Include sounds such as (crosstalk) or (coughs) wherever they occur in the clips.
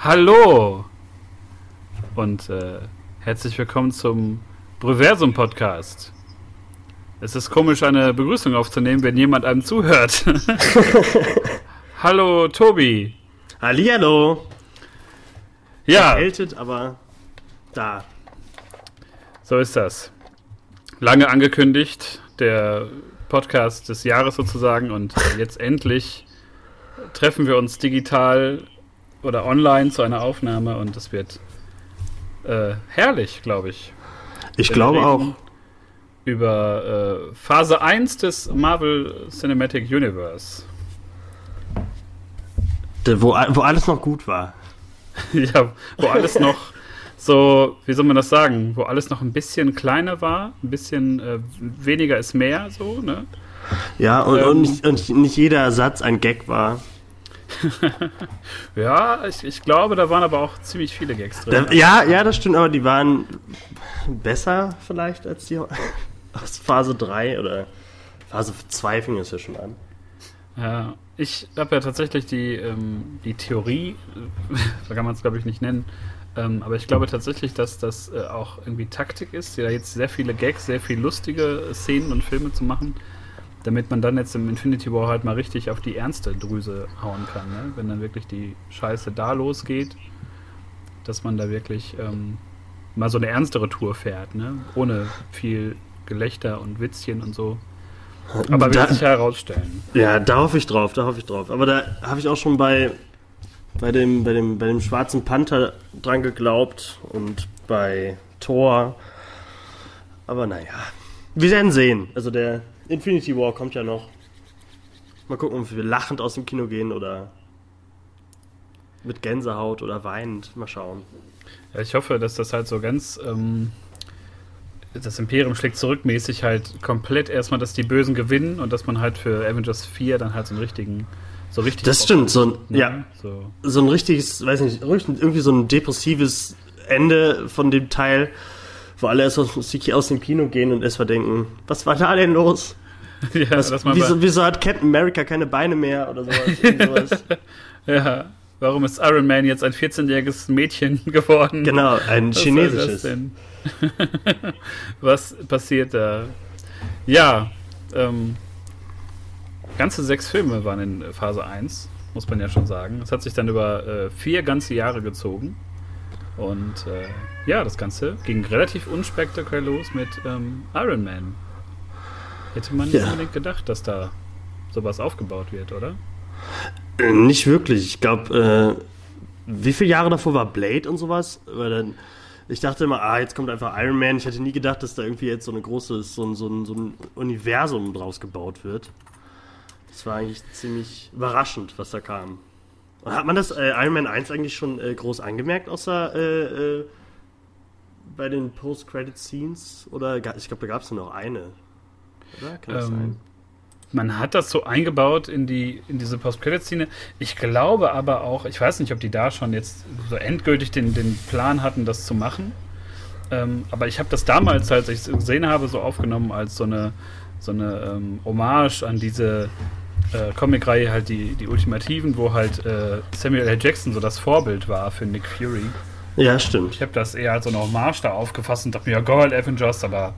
Hallo und äh, herzlich willkommen zum Brüversum Podcast. Es ist komisch, eine Begrüßung aufzunehmen, wenn jemand einem zuhört. (laughs) Hallo Tobi. Hallihallo. Ja, Erkältet, aber da. so ist das. Lange angekündigt, der Podcast des Jahres sozusagen und jetzt endlich treffen wir uns digital oder online zu einer Aufnahme und es wird äh, herrlich, glaube ich. Ich glaube auch. Über äh, Phase 1 des Marvel Cinematic Universe. Da, Wo, wo alles noch gut war. (laughs) ja, wo alles noch so, wie soll man das sagen, wo alles noch ein bisschen kleiner war, ein bisschen äh, weniger ist mehr, so, ne? Ja, und, Ähm. und, nicht, und nicht jeder Satz ein Gag war. (laughs) Ja, ich, ich glaube, da waren aber auch ziemlich viele Gags drin. Da, ja, ja, das stimmt, aber die waren besser vielleicht als die (laughs) aus Phase 3 oder Phase 2 fing es ja schon an. Ja, ich habe ja tatsächlich die, ähm, die Theorie, (laughs) so kann man es glaube ich nicht nennen, ähm, aber ich glaube tatsächlich, dass das äh, auch irgendwie Taktik ist, ja jetzt sehr viele Gags, sehr viel lustige Szenen und Filme zu machen, damit man dann jetzt im Infinity War halt mal richtig auf die ernste Drüse hauen kann, ne? wenn dann wirklich die Scheiße da losgeht, dass man da wirklich ähm, mal so eine ernstere Tour fährt, ne? ohne viel Gelächter und Witzchen und so. Aber Da- wird sich ja herausstellen. Ja, da hoffe ich drauf, da hoffe ich drauf. Aber da habe ich auch schon bei, bei, dem, bei, dem, bei dem Schwarzen Panther dran geglaubt und bei Thor. Aber naja, wir werden sehen. Also der Infinity War kommt ja noch. Mal gucken, ob wir lachend aus dem Kino gehen oder mit Gänsehaut oder weinend. Mal schauen. Ja, ich hoffe, dass das halt so ganz ähm, das Imperium schlägt zurückmäßig halt komplett erstmal, dass die Bösen gewinnen und dass man halt für Avengers 4 dann halt so einen richtigen, so richtig. Das stimmt, so ein, hat, ne? ja, So. so ein richtiges, weiß nicht, irgendwie so ein depressives Ende von dem Teil, wo alle erst aus, aus dem Kino gehen und erstmal denken, was war da denn los? (laughs) ja, Was, wieso, wieso hat Captain America keine Beine mehr oder sowas? (laughs) Ja, warum ist Iron Man jetzt ein 14-jähriges Mädchen (laughs) geworden? genau, ein Was chinesisches. Was passiert da? Ja, ähm, ganze sechs Filme waren in Phase 1, muss man ja schon sagen. Es hat sich dann über äh, vier ganze Jahre gezogen. Und äh, ja, das Ganze ging relativ unspektakulär los mit ähm, Iron Man. Hätte man nicht Ja. unbedingt gedacht, dass da sowas aufgebaut wird, oder? Äh, Nicht wirklich. Ich glaube, äh, wie viele Jahre davor war Blade und sowas? Weil dann, ich dachte immer, ah, jetzt kommt einfach Iron Man. Ich hätte nie gedacht, dass da irgendwie jetzt so eine große, so ein, so ein, so ein Universum draus gebaut wird. Das war eigentlich ziemlich überraschend, was da kam. Und hat man das äh, Iron Man 1 eigentlich schon äh, groß angemerkt, außer äh, äh, bei den Post-Credit-Scenes? Oder ich glaube, da gab es nur noch eine. Oder? Kann das Ähm, sein? Man hat das so eingebaut in die in diese Post-Credit-Szene. Ich glaube aber auch, ich weiß nicht, ob die da schon jetzt so endgültig den, den Plan hatten, das zu machen. Ähm, aber ich habe das damals, als ich es gesehen habe, so aufgenommen als so eine so eine ähm, Hommage an diese äh, Comic-Reihe, halt die, die Ultimativen, wo halt äh, Samuel L. Jackson so das Vorbild war für Nick Fury. Ja, stimmt. Ich habe das eher als so eine Hommage da aufgefasst und dachte mir, ja, Gold Avengers, aber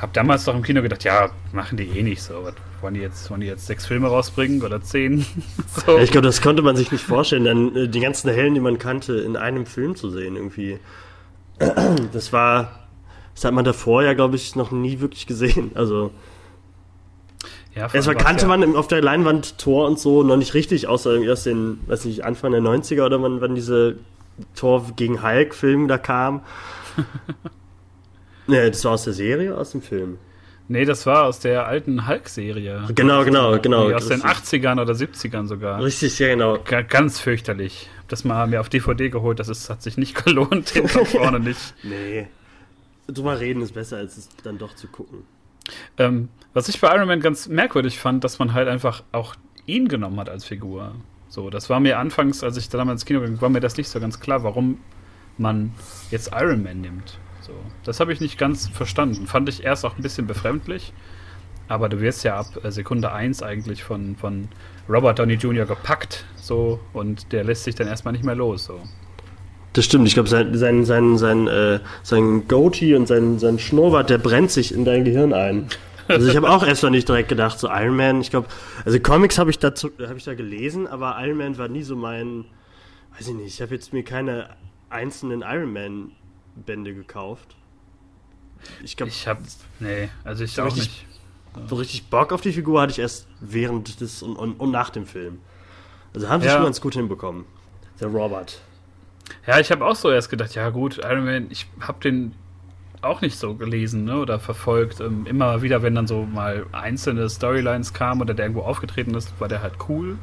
habe damals doch im Kino gedacht, ja, machen die eh nicht so. Was, wollen, die jetzt, wollen die jetzt sechs Filme rausbringen oder zehn? (laughs) so. Ich glaube, das konnte man sich nicht vorstellen, dann äh, die ganzen Helden, die man kannte, in einem Film zu sehen irgendwie. (clears throat) Das war, das hat man davor ja, glaube ich, noch nie wirklich gesehen. Also ja, erstmal kannte man auf der Leinwand Thor und so noch nicht richtig, außer irgendwie aus den, weiß nicht, Anfang der 90er oder wann, wann diese Thor gegen Hulk-Film da kam. (laughs) Nee, das war aus der Serie, aus dem Film. Nee, das war aus der alten Hulk-Serie. Genau, genau, genau. Die aus den Richtig. 80ern oder 70ern sogar. Richtig, ja, genau. Ga- Ganz fürchterlich. Hab das mal mir auf DVD geholt, das ist, hat sich nicht (laughs) gelohnt, und vorne nicht. Nee. Drüber reden ist besser, als es dann doch zu gucken. Ähm, was ich bei Iron Man ganz merkwürdig fand, dass man halt einfach auch ihn genommen hat als Figur. So, das war mir anfangs, als ich da damals ins Kino ging, war mir das nicht so ganz klar, warum man jetzt Iron Man nimmt. So, das habe ich nicht ganz verstanden. Fand ich erst auch ein bisschen befremdlich. Aber du wirst ja ab äh, Sekunde 1 eigentlich von, von Robert Downey Jr. gepackt, so, und der lässt sich dann erstmal nicht mehr los. So. Das stimmt, ich glaube, sein, sein, sein, sein, äh, sein Goatee und sein, sein Schnurrbart, der brennt sich in dein Gehirn ein. Also ich habe auch erst mal nicht direkt gedacht, so Iron Man, ich glaube, also Comics habe ich, dazu, hab ich da gelesen, aber Iron Man war nie so mein, weiß ich nicht, ich habe jetzt mir keine einzelnen Iron Man Bände gekauft. Ich glaube, ich habe, nee, also ich so auch richtig, nicht. So richtig Bock auf die Figur hatte ich erst während des und, und, und nach dem Film. Also haben sie ja. schon ganz gut hinbekommen. Der Robert. Ja, ich habe auch so erst gedacht, ja gut, Iron Man, ich habe den auch nicht so gelesen ne, oder verfolgt. Ähm, immer wieder, wenn dann so mal einzelne Storylines kamen oder der irgendwo aufgetreten ist, war der halt cool.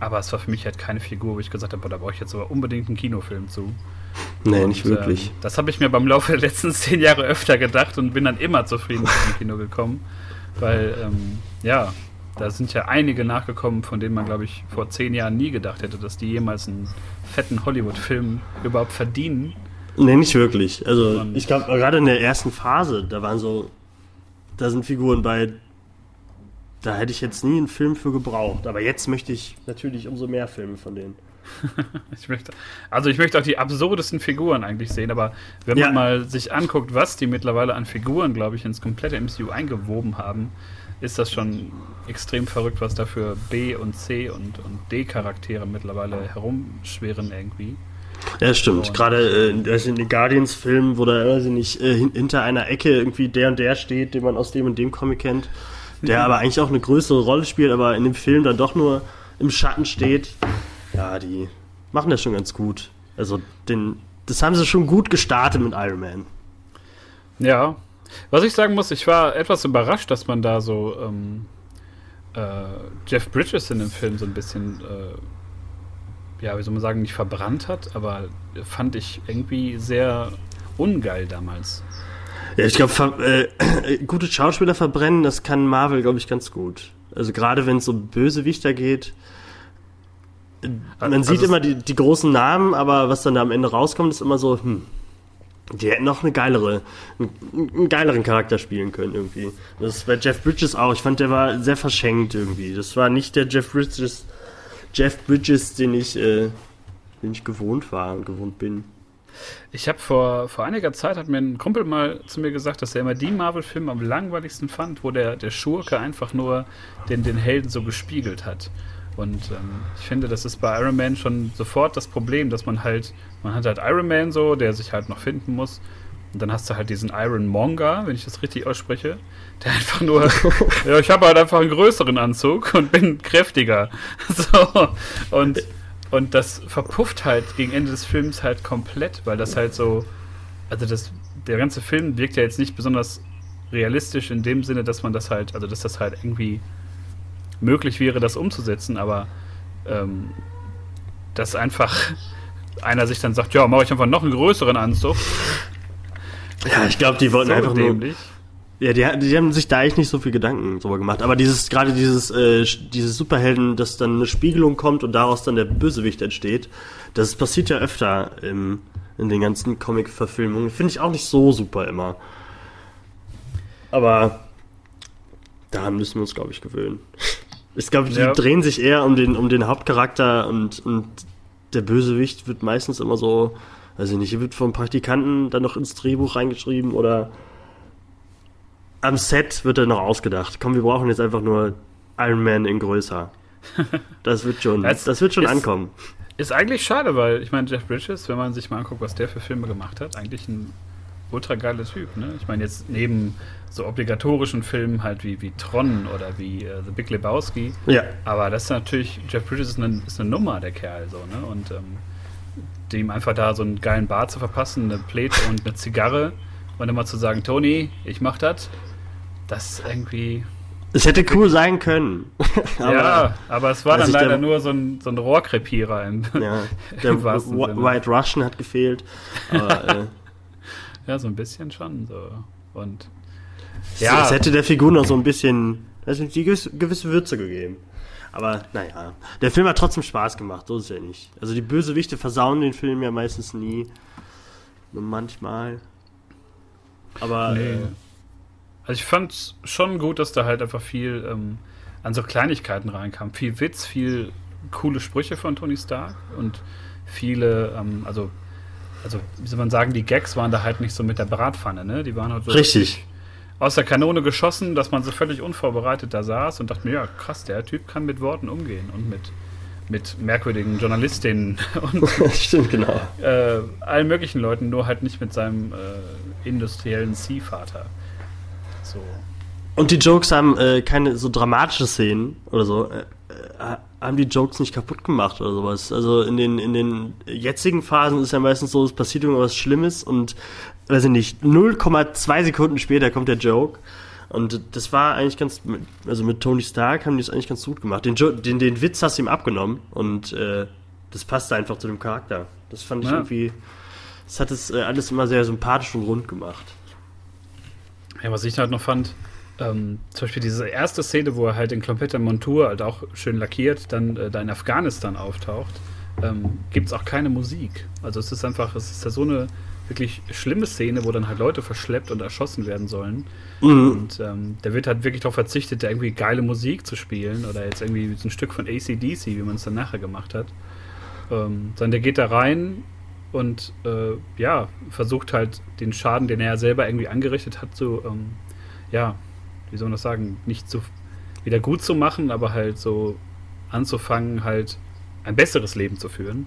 Aber es war für mich halt keine Figur, wo ich gesagt habe, da brauche ich jetzt aber unbedingt einen Kinofilm zu. Nee, und, nicht wirklich. Ähm, das habe ich mir beim Laufe der letzten (laughs) zehn Jahre öfter gedacht und bin dann immer zufrieden mit dem Kino gekommen. Weil, ähm, ja, da sind ja einige nachgekommen, von denen man, glaube ich, vor zehn Jahren nie gedacht hätte, dass die jemals einen fetten Hollywood-Film überhaupt verdienen. Nee, nicht wirklich. Also, ich glaube, gerade in der ersten Phase, da waren so, da sind Figuren bei, da hätte ich jetzt nie einen Film für gebraucht. Aber jetzt möchte ich natürlich umso mehr Filme von denen. (laughs) ich möchte, also ich möchte auch die absurdesten Figuren eigentlich sehen, aber wenn ja. man mal sich anguckt, was die mittlerweile an Figuren, glaube ich, ins komplette MCU eingewoben haben, ist das schon extrem verrückt, was da für B und C und, und D Charaktere mittlerweile herumschweren irgendwie. Ja, stimmt. Gerade äh, in den Guardians-Filmen, wo da, weiß ich nicht, äh, hinter einer Ecke irgendwie der und der steht, den man aus dem und dem Comic kennt, der mhm. aber eigentlich auch eine größere Rolle spielt, aber in dem Film dann doch nur im Schatten steht. Ja, die machen das schon ganz gut. Also, den, das haben sie schon gut gestartet mit Iron Man. Ja, was ich sagen muss, ich war etwas überrascht, dass man da so ähm, äh, Jeff Bridges in dem Film so ein bisschen, äh, ja, wie soll man sagen, nicht verbrannt hat, aber fand ich irgendwie sehr ungeil damals. Ja, ich glaube, äh, gute Schauspieler verbrennen, das kann Marvel, glaube ich, ganz gut. Also gerade wenn es so Bösewichter geht. Man also sieht immer die, die großen Namen, aber was dann da am Ende rauskommt, ist immer so, hm, die hätten noch eine geilere, einen, geileren Charakter spielen können irgendwie. Das ist bei Jeff Bridges auch. Ich fand, der war sehr verschenkt irgendwie. Das war nicht der Jeff Bridges, Jeff Bridges, den ich, äh, den ich gewohnt war und gewohnt bin. Ich habe vor, vor einiger Zeit hat mir ein Kumpel mal zu mir gesagt, dass er immer die Marvel-Filme am langweiligsten fand, wo der, der Schurke einfach nur den, den Helden so gespiegelt hat. Und ähm, ich finde, das ist bei Iron Man schon sofort das Problem, dass man halt, man hat halt Iron Man so, der sich halt noch finden muss. Und dann hast du halt diesen Iron Monger, wenn ich das richtig ausspreche, der (laughs) einfach nur, ja, ich habe halt einfach einen größeren Anzug und bin kräftiger. (laughs) So. Und, und das verpufft halt gegen Ende des Films halt komplett, weil das halt so, also das, der ganze Film wirkt ja jetzt nicht besonders realistisch in dem Sinne, dass man das halt, also dass das halt irgendwie möglich wäre, das umzusetzen, aber ähm, dass einfach einer sich dann sagt, ja, mache ich einfach noch einen größeren Anzug. Ja, ich glaube, die wollten so einfach dämlich. nur. Ja, die, die, haben sich da eigentlich nicht so viel Gedanken drüber gemacht. Aber dieses, gerade dieses, äh, dieses Superhelden, dass dann eine Spiegelung kommt und daraus dann der Bösewicht entsteht, das passiert ja öfter im, in den ganzen Comic-Verfilmungen. Finde ich auch nicht so super immer. Aber daran müssen wir uns, glaube ich, gewöhnen. (laughs) Ich glaube, die ja. drehen sich eher um den, um den Hauptcharakter und, und der Bösewicht wird meistens immer so, weiß ich nicht, wird vom Praktikanten dann noch ins Drehbuch reingeschrieben oder am Set wird dann noch ausgedacht. Komm, wir brauchen jetzt einfach nur Iron Man in größer. (laughs) Das wird schon, das, das wird schon ist, ankommen. Ist eigentlich schade, weil ich meine, Jeff Bridges, wenn man sich mal anguckt, was der für Filme gemacht hat, eigentlich ein ultra geiler Typ, ne? Ich meine, jetzt neben so obligatorischen Filmen halt wie, wie Tron oder wie uh, The Big Lebowski. Ja. Aber das ist natürlich, Jeff Bridges ist eine, ist eine Nummer, der Kerl, so, ne? Und ähm, dem einfach da so einen geilen Bar zu verpassen, eine Plate und eine Zigarre und immer zu sagen, Tony, ich mach das, das irgendwie. Es hätte cool sein können. (laughs) aber, ja, aber es war dann leider der, nur so ein, so ein Rohrkrepierer im, ja, (laughs) der im White Russian hat gefehlt. Aber, äh, (laughs) ja, so ein bisschen schon. So. Und ja. Es hätte der Figur noch so ein bisschen also die gewisse Würze gegeben. Aber naja, der Film hat trotzdem Spaß gemacht, so ist es ja nicht. Also die Bösewichte versauen den Film ja meistens nie. Nur manchmal. Aber. Nee. Äh, also ich fand schon gut, dass da halt einfach viel ähm, an so Kleinigkeiten reinkam. Viel Witz, viel coole Sprüche von Tony Stark und viele, ähm, also also wie soll man sagen, die Gags waren da halt nicht so mit der Bratpfanne, ne? Die waren halt so Richtig. Aus der Kanone geschossen, dass man so völlig unvorbereitet da saß und dachte mir, ja, krass, der Typ kann mit Worten umgehen und mit, mit merkwürdigen Journalistinnen (laughs) und (laughs) Stimmt, genau. äh, allen möglichen Leuten, nur halt nicht mit seinem äh, industriellen Ziehvater. So. Und die Jokes haben äh, keine so dramatische Szenen oder so, äh, äh, haben die Jokes nicht kaputt gemacht oder sowas. Also in den, in den jetzigen Phasen ist ja meistens so, es passiert irgendwas Schlimmes und, weiß ich nicht, 0,2 Sekunden später kommt der Joke. Und das war eigentlich ganz, also mit Tony Stark haben die es eigentlich ganz gut gemacht. Den, jo den, den Witz hast du ihm abgenommen und äh, das passte einfach zu dem Charakter. Das fand ich Ja. irgendwie, das hat es äh, alles immer sehr sympathisch und rund gemacht. Ja, was ich halt noch fand, ähm, zum Beispiel diese erste Szene, wo er halt in kompletter Montur, halt auch schön lackiert, dann äh, da in Afghanistan auftaucht, ähm, gibt es auch keine Musik. Also es ist einfach, es ist ja so eine wirklich schlimme Szene, wo dann halt Leute verschleppt und erschossen werden sollen. Mhm. Und ähm, da wird halt wirklich darauf verzichtet, da irgendwie geile Musik zu spielen oder jetzt irgendwie so ein Stück von ACDC, wie man es dann nachher gemacht hat. Ähm, sondern der geht da rein und äh, ja, versucht halt den Schaden, den er selber irgendwie angerichtet hat, so, ähm, ja, wie soll man das sagen, nicht zu wieder gut zu machen, aber halt so anzufangen, halt ein besseres Leben zu führen.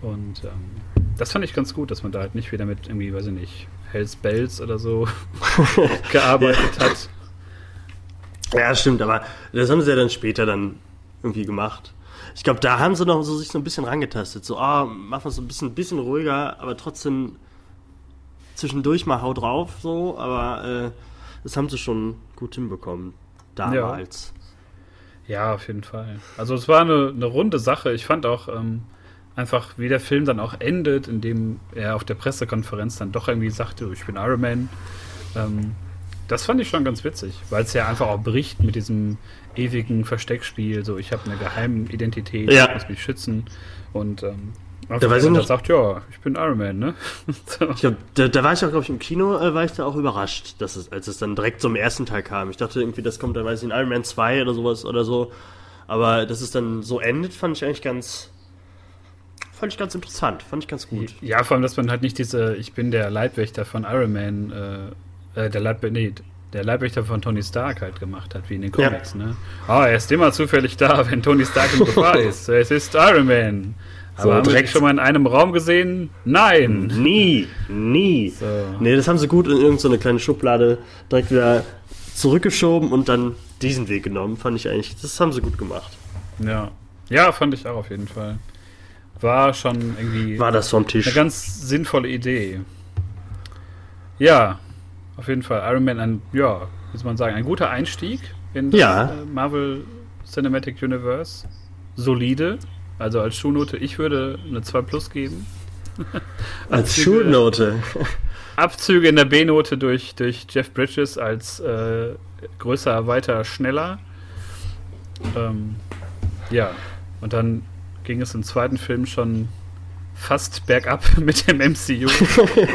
Und ähm, das fand ich ganz gut, dass man da halt nicht wieder mit irgendwie, weiß ich nicht, Hells Bells oder so (laughs) (laughs) gearbeitet hat. Ja, stimmt, aber das haben sie ja dann später dann irgendwie gemacht. Ich glaube, da haben sie noch so sich so ein bisschen rangetastet. So, ah, machen wir es so ein bisschen, bisschen ruhiger, aber trotzdem zwischendurch mal hau drauf, so, aber äh, das haben sie schon gut hinbekommen. Damals. Ja, auf jeden Fall. Also es war eine, eine runde Sache. Ich fand auch ähm, einfach, wie der Film dann auch endet, indem er auf der Pressekonferenz dann doch irgendwie sagte, ich bin Iron Man. Ähm, das fand ich schon ganz witzig, weil es ja einfach auch bricht mit diesem ewigen Versteckspiel. So, ich habe eine geheime Identität, Ja. ich muss mich schützen. Und ähm, Da weiß ich er noch- sagt, ja, ich bin Iron Man, ne? (laughs) so. Glaub, da, da war ich auch, glaube ich, im Kino, äh, war ich da auch überrascht, dass es, als es dann direkt zum ersten Teil kam. Ich dachte irgendwie, das kommt dann, weiß ich, in Iron Man 2 oder sowas oder so. Aber dass es dann so endet, fand ich eigentlich ganz, fand ich ganz interessant, fand ich ganz gut. Ja, vor allem, dass man halt nicht diese, ich bin der Leibwächter von Iron Man, äh, äh, der, Leib, nee, der Leibwächter von Tony Stark halt gemacht hat, wie in den Ja. Comics, ne? Ah, er ist immer zufällig da, (laughs) wenn Tony Stark in Gefahr (laughs) ist. Es ist Iron Man. Aber So, haben direkt- schon mal in einem Raum gesehen? Nein. Nie, nie. So. Nee, das haben sie gut in irgendeine so eine kleine Schublade direkt wieder zurückgeschoben und dann diesen Weg genommen. Fand ich eigentlich, das haben sie gut gemacht. Ja. Ja, fand ich auch auf jeden Fall. War schon irgendwie War das eine Tisch? ganz sinnvolle Idee. Ja, auf jeden Fall. Iron Man, ein, ja, soll man sagen, ein guter Einstieg in das Ja. äh, Marvel Cinematic Universe. Solide. Also als Schulnote, ich würde eine 2 Plus geben. (laughs) Als Abzüge- Schulnote. Abzüge in der B-Note durch, durch Jeff Bridges als äh, größer, weiter, schneller. Ähm, ja, und dann ging es im zweiten Film schon fast bergab (laughs) mit dem MCU.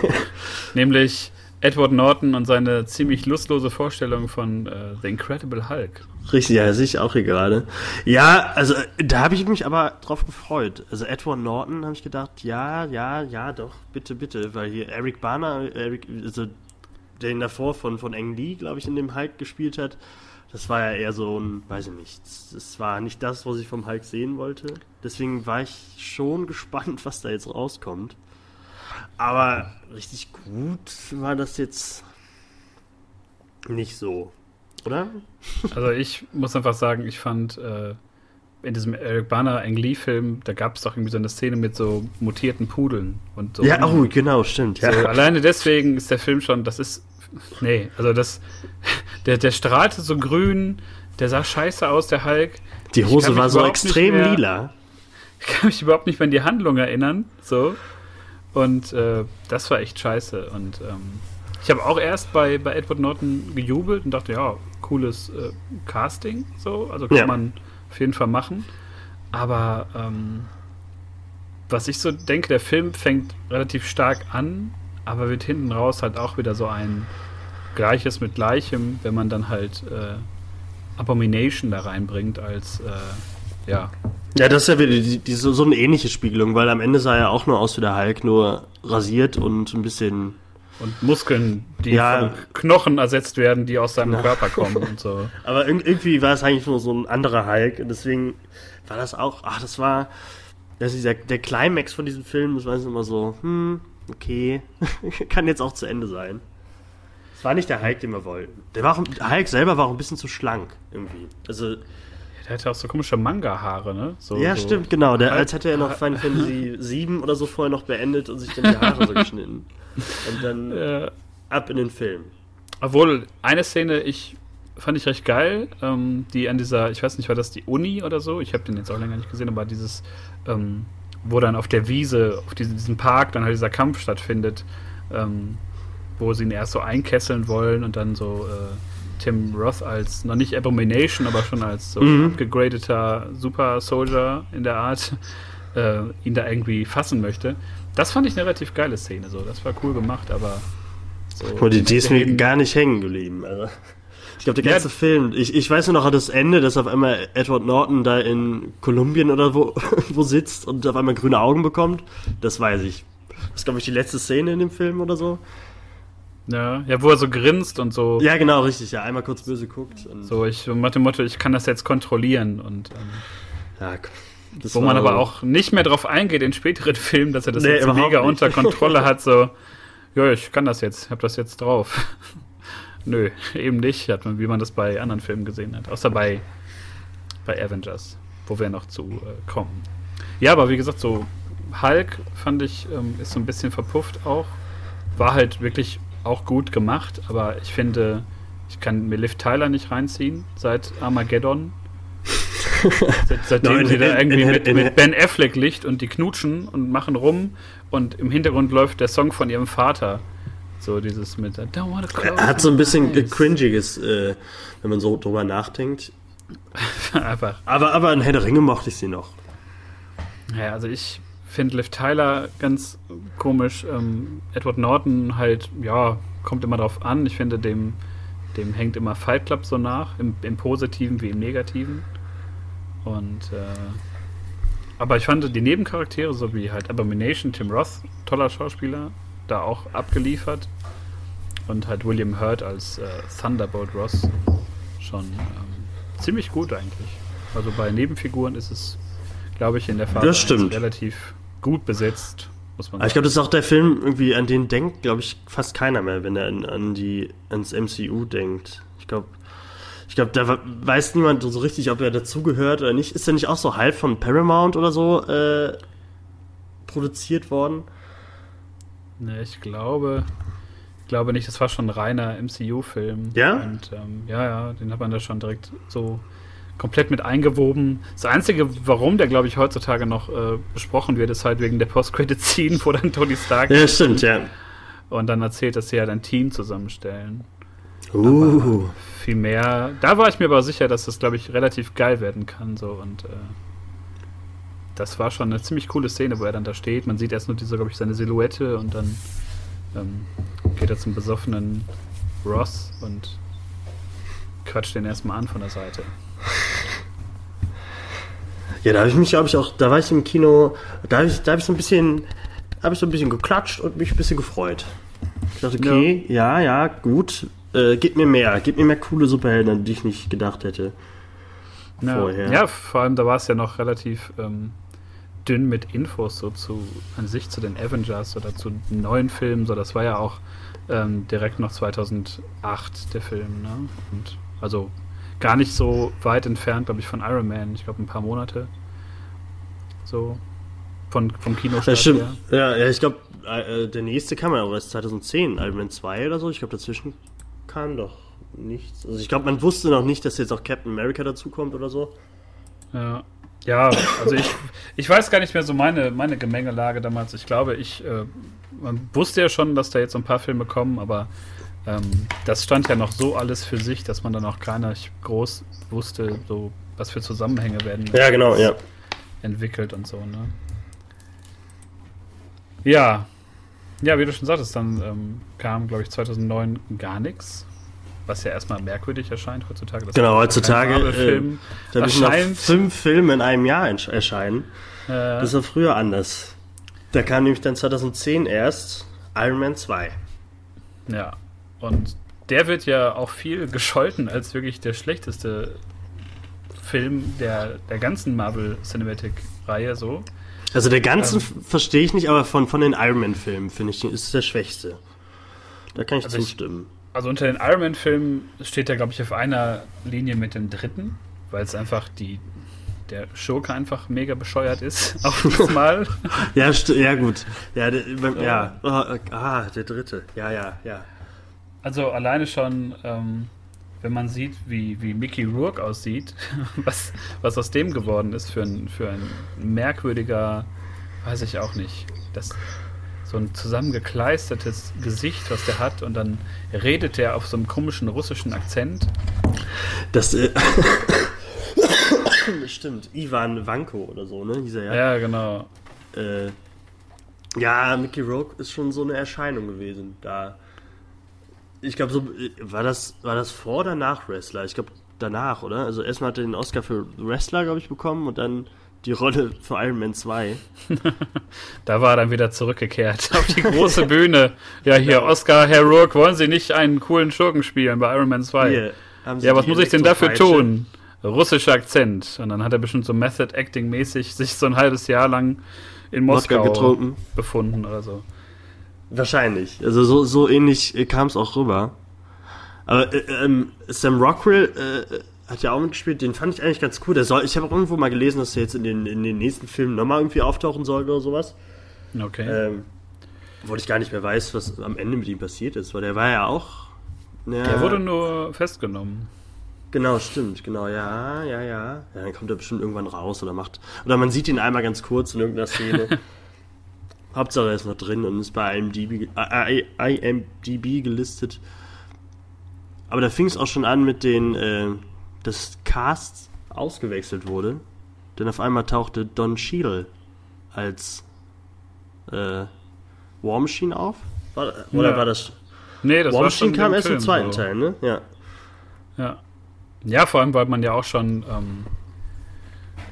(laughs) Nämlich Edward Norton und seine ziemlich lustlose Vorstellung von äh, The Incredible Hulk. Richtig, ja, sehe ich auch hier gerade. Ja, also da habe ich mich aber drauf gefreut. Also Edward Norton habe ich gedacht, ja, ja, ja, doch, bitte, bitte, weil hier Eric Bana, Eric, also der ihn davor von, von Ang Lee, glaube ich, in dem Hulk gespielt hat, das war ja eher so ein, weiß ich nicht, das, das war nicht das, was ich vom Hulk sehen wollte. Deswegen war ich schon (laughs) gespannt, was da jetzt rauskommt. Aber richtig gut war das jetzt nicht so, oder? Also ich muss einfach sagen, ich fand äh, in diesem Eric Bana Ang Lee Film, da gab es doch irgendwie so eine Szene mit so mutierten Pudeln und so. Ja, oh, genau, stimmt. Ja. So, alleine deswegen ist der Film schon, das ist. Nee, also das. Der, der strahlte so grün, der sah scheiße aus, der Hulk. Die Hose war so extrem mehr- lila. Ich kann mich überhaupt nicht mehr an die Handlung erinnern. So. Und äh, das war echt scheiße. Und ähm, ich habe auch erst bei, bei Edward Norton gejubelt und dachte, ja, cooles äh, Casting, so. Also kann Ja. man auf jeden Fall machen. Aber ähm, was ich so denke, der Film fängt relativ stark an, aber wird hinten raus halt auch wieder so ein Gleiches mit Gleichem, wenn man dann halt äh, Abomination da reinbringt als äh, ja, Ja, das ist ja wieder die, die, so, so eine ähnliche Spiegelung, weil am Ende sah er auch nur aus wie der Hulk, nur rasiert und ein bisschen. Und Muskeln, die Ja. von Knochen ersetzt werden, die aus seinem Na. Körper kommen und so. (laughs) Aber irg- irgendwie war es eigentlich nur so ein anderer Hulk und deswegen war das auch, ach, das war, das ist der, der Climax von diesem Film, das war jetzt immer so, hm, okay, (laughs) kann jetzt auch zu Ende sein. War nicht der Hulk, den wir wollten. Der, war auch, der Hulk selber war auch ein bisschen zu schlank, irgendwie. Also, Der hatte auch so komische Manga-Haare, ne? So, ja, so. stimmt, genau. Der, als hätte er noch Final Fantasy (laughs) 7 oder so vorher noch beendet und sich dann die Haare so geschnitten. Und dann (laughs) Äh, ab in den Film. obwohl, eine Szene, ich fand ich recht geil, ähm, die an dieser, ich weiß nicht, war das die Uni oder so? Ich habe den jetzt auch länger nicht gesehen, aber dieses, ähm, wo dann auf der Wiese, auf diesem, diesem Park dann halt dieser Kampf stattfindet, ähm, wo sie ihn erst so einkesseln wollen und dann so äh, Tim Roth als, noch nicht Abomination, aber schon als so Mhm. abgegradeter Super Soldier in der Art, äh, ihn da irgendwie fassen möchte. Das fand ich eine relativ geile Szene, so. Das war cool gemacht, aber so. Die, die ist mir gar nicht hängen geblieben. Also, ich glaube, der Ja. ganze Film, ich, ich weiß nur noch das Ende, dass auf einmal Edward Norton da in Kolumbien oder wo, (laughs) wo sitzt und auf einmal grüne Augen bekommt. Das weiß ich. Das ist, glaube ich, die letzte Szene in dem Film oder so. Ja, ja, wo er so grinst und so. Ja, genau, richtig. Ja, einmal kurz böse guckt. So, ich nach dem Motto, ich kann das jetzt kontrollieren und ähm, ja, wo man aber auch nicht mehr drauf eingeht in späteren (laughs) Filmen, dass er das Nee, jetzt mega nicht. unter Kontrolle hat, so, (laughs) ja, ich kann das jetzt, hab das jetzt drauf. (laughs) Nö, eben nicht, hat man, wie man das bei anderen Filmen gesehen hat. Außer bei, bei Avengers, wo wir noch zu äh, kommen. Ja, aber wie gesagt, so Hulk fand ich, ähm, ist so ein bisschen verpufft auch. War halt wirklich auch gut gemacht, aber ich finde, ich kann mir Liv Tyler nicht reinziehen seit Armageddon. (laughs) Seit, seitdem Nein, sie da irgendwie in- mit, in- mit Ben Affleck liegt und die knutschen und machen rum und im Hintergrund läuft der Song von ihrem Vater. So dieses mit I don't wanna close Er hat so ein bisschen eyes. cringiges, äh, wenn man so drüber nachdenkt. (laughs) Einfach. Aber, aber in Herr der Ringe mochte ich sie noch. Ja, also ich finde Liv Tyler ganz komisch. Ähm, Edward Norton halt, ja, kommt immer drauf an. Ich finde, dem, dem hängt immer Fight Club so nach, im, im Positiven wie im Negativen. Und, äh, aber ich fand die Nebencharaktere, so wie halt Abomination, Tim Roth, toller Schauspieler, da auch abgeliefert. Und halt William Hurt als äh, Thunderbolt Ross schon ähm, ziemlich gut eigentlich. Also bei Nebenfiguren ist es, glaube ich, in der Phase Das 1 stimmt. relativ gut besetzt, muss man Aber ich glaube, das ist auch der Film, irgendwie an den denkt, glaube ich, fast keiner mehr, wenn er an, an die, ans MCU denkt. Ich glaube, ich glaube, da we- weiß niemand so richtig, ob er dazugehört oder nicht. Ist er nicht auch so halb von Paramount oder so äh, produziert worden? Ne, ich glaube, ich glaube nicht, das war schon ein reiner MCU-Film. Ja? Und ähm, ja, ja, den hat man da schon direkt so komplett mit eingewoben. Das Einzige, warum der, glaube ich, heutzutage noch äh, besprochen wird, ist halt wegen der Post-Credit-Scene, wo dann Tony Stark Ja, stimmt, ja. und dann erzählt, dass sie halt ein Team zusammenstellen. Uh. Viel mehr. Da war ich mir aber sicher, dass das, glaube ich, relativ geil werden kann. So und äh, das war schon eine ziemlich coole Szene, wo er dann da steht. Man sieht erst nur diese, glaube ich, seine Silhouette und dann ähm, geht er zum besoffenen Ross und quatscht den erstmal an von der Seite. Ja, da habe ich mich, glaube ich, auch, da war ich im Kino, da habe ich, da habe ich so ein bisschen, habe ich so ein bisschen geklatscht und mich ein bisschen gefreut. Ich dachte, okay, ja, ja, gut, äh, gib mir mehr, gib mir mehr coole Superhelden, an die ich nicht gedacht hätte. Ja, Vorher. ja vor allem da war es ja noch relativ ähm, dünn mit Infos so zu an sich zu den Avengers oder zu neuen Filmen. So, das war ja auch ähm, direkt noch 2008 der Film, ne? Und also gar nicht so weit entfernt, glaube ich, von Iron Man. Ich glaube ein paar Monate. So von vom Kinostart Ja, stimmt. her. Ja, ja ich glaube, äh, der nächste kam ja auch erst 2010, Iron Man 2 oder so. Ich glaube, dazwischen kam doch nichts. Also ich glaube, man wusste noch nicht, dass jetzt auch Captain America dazukommt oder so. Ja. Ja, also ich, ich weiß gar nicht mehr so meine, meine Gemengelage damals. Ich glaube, ich, äh, man wusste ja schon, dass da jetzt so ein paar Filme kommen, aber ähm, das stand ja noch so alles für sich, dass man dann auch gar nicht groß wusste, so was für Zusammenhänge werden Ja, genau, ja. entwickelt und so, ne? Ja. Ja, wie du schon sagtest, dann ähm, kam, glaube ich, 2009 gar nichts. was ja erstmal merkwürdig erscheint heutzutage. Genau, heutzutage, Marvel-Film Da erscheint. fünf Filme in einem Jahr erscheinen. Äh, Das ist ja früher anders. Da kam nämlich dann 2010 erst Iron Man 2. Ja, und der wird ja auch viel gescholten als wirklich der schlechteste Film der, der ganzen Marvel Cinematic-Reihe so. Also der ganzen Ähm. verstehe ich nicht, aber von, von den Iron Man-Filmen finde ich, ist es der schwächste. Da kann ich Also ich- zustimmen. Also unter den Iron Man-Filmen steht er, glaube ich, auf einer Linie mit dem dritten, weil es einfach die der Schurke einfach mega bescheuert ist. (laughs) Auch (laughs) diesmal. Ja, ja gut. Ja, der, ja. Oh, ah, der dritte. Ja, ja, ja. Also alleine schon, ähm, wenn man sieht, wie, wie Mickey Rourke aussieht, (laughs) was, was aus dem geworden ist für ein, für ein merkwürdiger, weiß ich auch nicht, das so ein zusammengekleistertes Gesicht, was der hat und dann redet er auf so einem komischen russischen Akzent. Das, äh, (coughs) stimmt. Ivan Vanko oder so, ne? Hieß er ja. Ja, genau. Äh, ja, Mickey Rourke ist schon so eine Erscheinung gewesen. Da, ich glaube, so war das war das vor oder nach Wrestler? Ich glaube danach, oder? Also erstmal hat er den Oscar für Wrestler, glaube ich, bekommen und dann die Rolle für Iron Man 2. (laughs) Da war er dann wieder zurückgekehrt (laughs) auf die große Bühne. Ja, hier, Oscar, Herr Rourke, wollen Sie nicht einen coolen Schurken spielen bei Iron Man 2? Hier, Ja, was muss ich denn dafür tun? Russischer Akzent. Und dann hat er bestimmt so Method Acting mäßig sich so ein halbes Jahr lang in Moskau getrunken. befunden oder so. Wahrscheinlich. Also so, so ähnlich kam es auch rüber. Aber äh, ähm, Sam Rockwell äh, hat ja auch mitgespielt, den fand ich eigentlich ganz cool. Der soll, ich habe auch irgendwo mal gelesen, dass er jetzt in den, in den nächsten Filmen nochmal irgendwie auftauchen soll oder sowas. Okay. Ähm, obwohl ich gar nicht mehr weiß, was am Ende mit ihm passiert ist, weil der war ja auch. Ja, Der wurde nur festgenommen. Genau, stimmt, genau, ja, ja, ja. Ja, dann kommt er bestimmt irgendwann raus oder macht. Oder man sieht ihn einmal ganz kurz in irgendeiner Szene. (laughs) Hauptsache er ist noch drin und ist bei IMDb, äh, IMDb gelistet. Aber da fing es auch schon an mit den, äh, dass Cast ausgewechselt wurde. Denn auf einmal tauchte Don Cheadle als äh, War Machine auf. War, oder Ja. war das. Nee, das War war Machine kam im erst im zweiten so. Teil, ne? Ja. Ja. Ja, vor allem, weil man ja auch schon, ähm,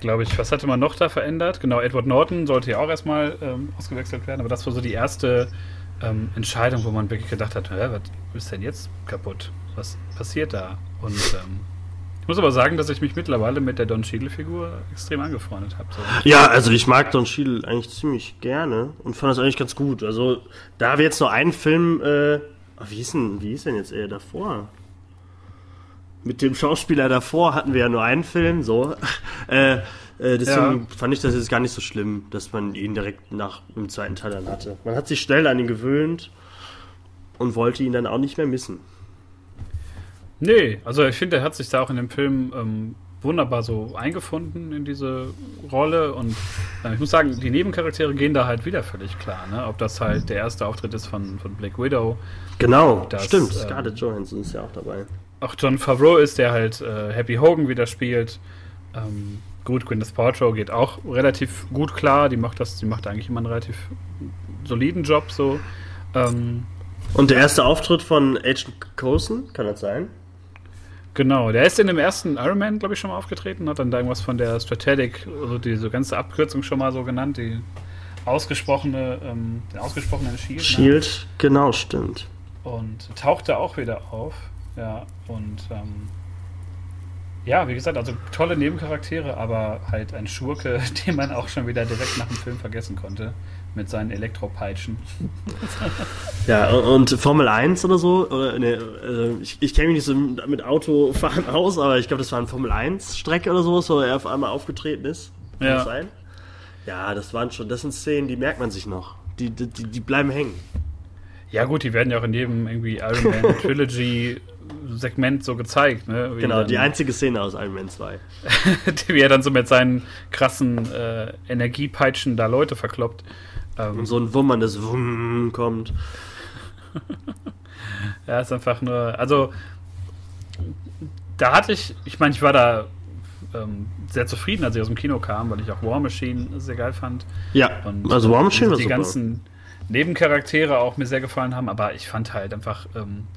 glaube ich, was hatte man noch da verändert? Genau, Edward Norton sollte ja auch erstmal ähm, ausgewechselt werden, aber das war so die erste ähm, Entscheidung, wo man wirklich gedacht hat, was ist denn jetzt kaputt? Was passiert da? Und ähm, ich muss aber sagen, dass ich mich mittlerweile mit der Don Cheadle-Figur extrem angefreundet habe. So. Ja, also ich mag Don Cheadle eigentlich ziemlich gerne und fand das eigentlich ganz gut. Also da wir jetzt nur einen Film, äh, wie hieß denn, wie hieß denn jetzt er davor? Mit dem Schauspieler davor hatten wir ja nur einen Film, so. äh, äh, deswegen fand ich das jetzt gar nicht so schlimm, dass man ihn direkt nach dem zweiten Teil dann hatte. Man hat sich schnell an ihn gewöhnt und wollte ihn dann auch nicht mehr missen. Nee, also ich finde, er hat sich da auch in dem Film ähm, wunderbar so eingefunden in diese Rolle und äh, ich muss sagen, die Nebencharaktere gehen da halt wieder völlig klar, ne? Ob das halt der erste Auftritt ist von, von Black Widow, Genau, Das, stimmt. ähm, Scarlett Johansson ist ja auch dabei. Auch John Favreau ist, der halt äh, Happy Hogan wieder spielt. Ähm, gut, Gwyneth Paltrow geht auch relativ gut klar, die macht das, die macht eigentlich immer einen relativ soliden Job so. Ähm, Und der erste Auftritt von Agent Coulson, kann das sein? Genau, der ist in dem ersten Iron Man, glaube ich, schon mal aufgetreten, hat dann da irgendwas von der Strategic, also diese ganze Abkürzung schon mal so genannt, die ausgesprochene, ähm, den ausgesprochenen Shield. ne? Shield, genau, stimmt. Und tauchte auch wieder auf. Ja, und ähm, ja, wie gesagt, also tolle Nebencharaktere, aber halt ein Schurke, (laughs) den man auch schon wieder direkt nach dem Film vergessen konnte. Mit seinen Elektropeitschen. (laughs) Ja, und Formel 1 oder so, oder, ne, also ich, ich kenne mich nicht so mit Autofahren (laughs) aus, aber ich glaube, das war eine Formel 1 Strecke oder sowas, wo er auf einmal aufgetreten ist. Kann Ja. das sein? Ja, das waren schon, das sind Szenen, die merkt man sich noch. Die, die, die die bleiben hängen. Ja, gut, die werden ja auch in jedem irgendwie Iron Man Trilogy Segment so gezeigt, ne? Wie Genau, dann- die einzige Szene aus Iron Man 2. (laughs) wie er dann so mit seinen krassen äh, Energiepeitschen da Leute verkloppt. Ähm, Und so ein wummerndes Wumm kommt. (laughs) ja, ist einfach nur, also da hatte ich, ich meine, ich war da ähm, sehr zufrieden, als ich aus dem Kino kam, weil ich auch War Machine sehr geil fand. Ja, Und also War Machine äh, war die super. ganzen Nebencharaktere auch mir sehr gefallen haben, aber ich fand halt einfach ähm,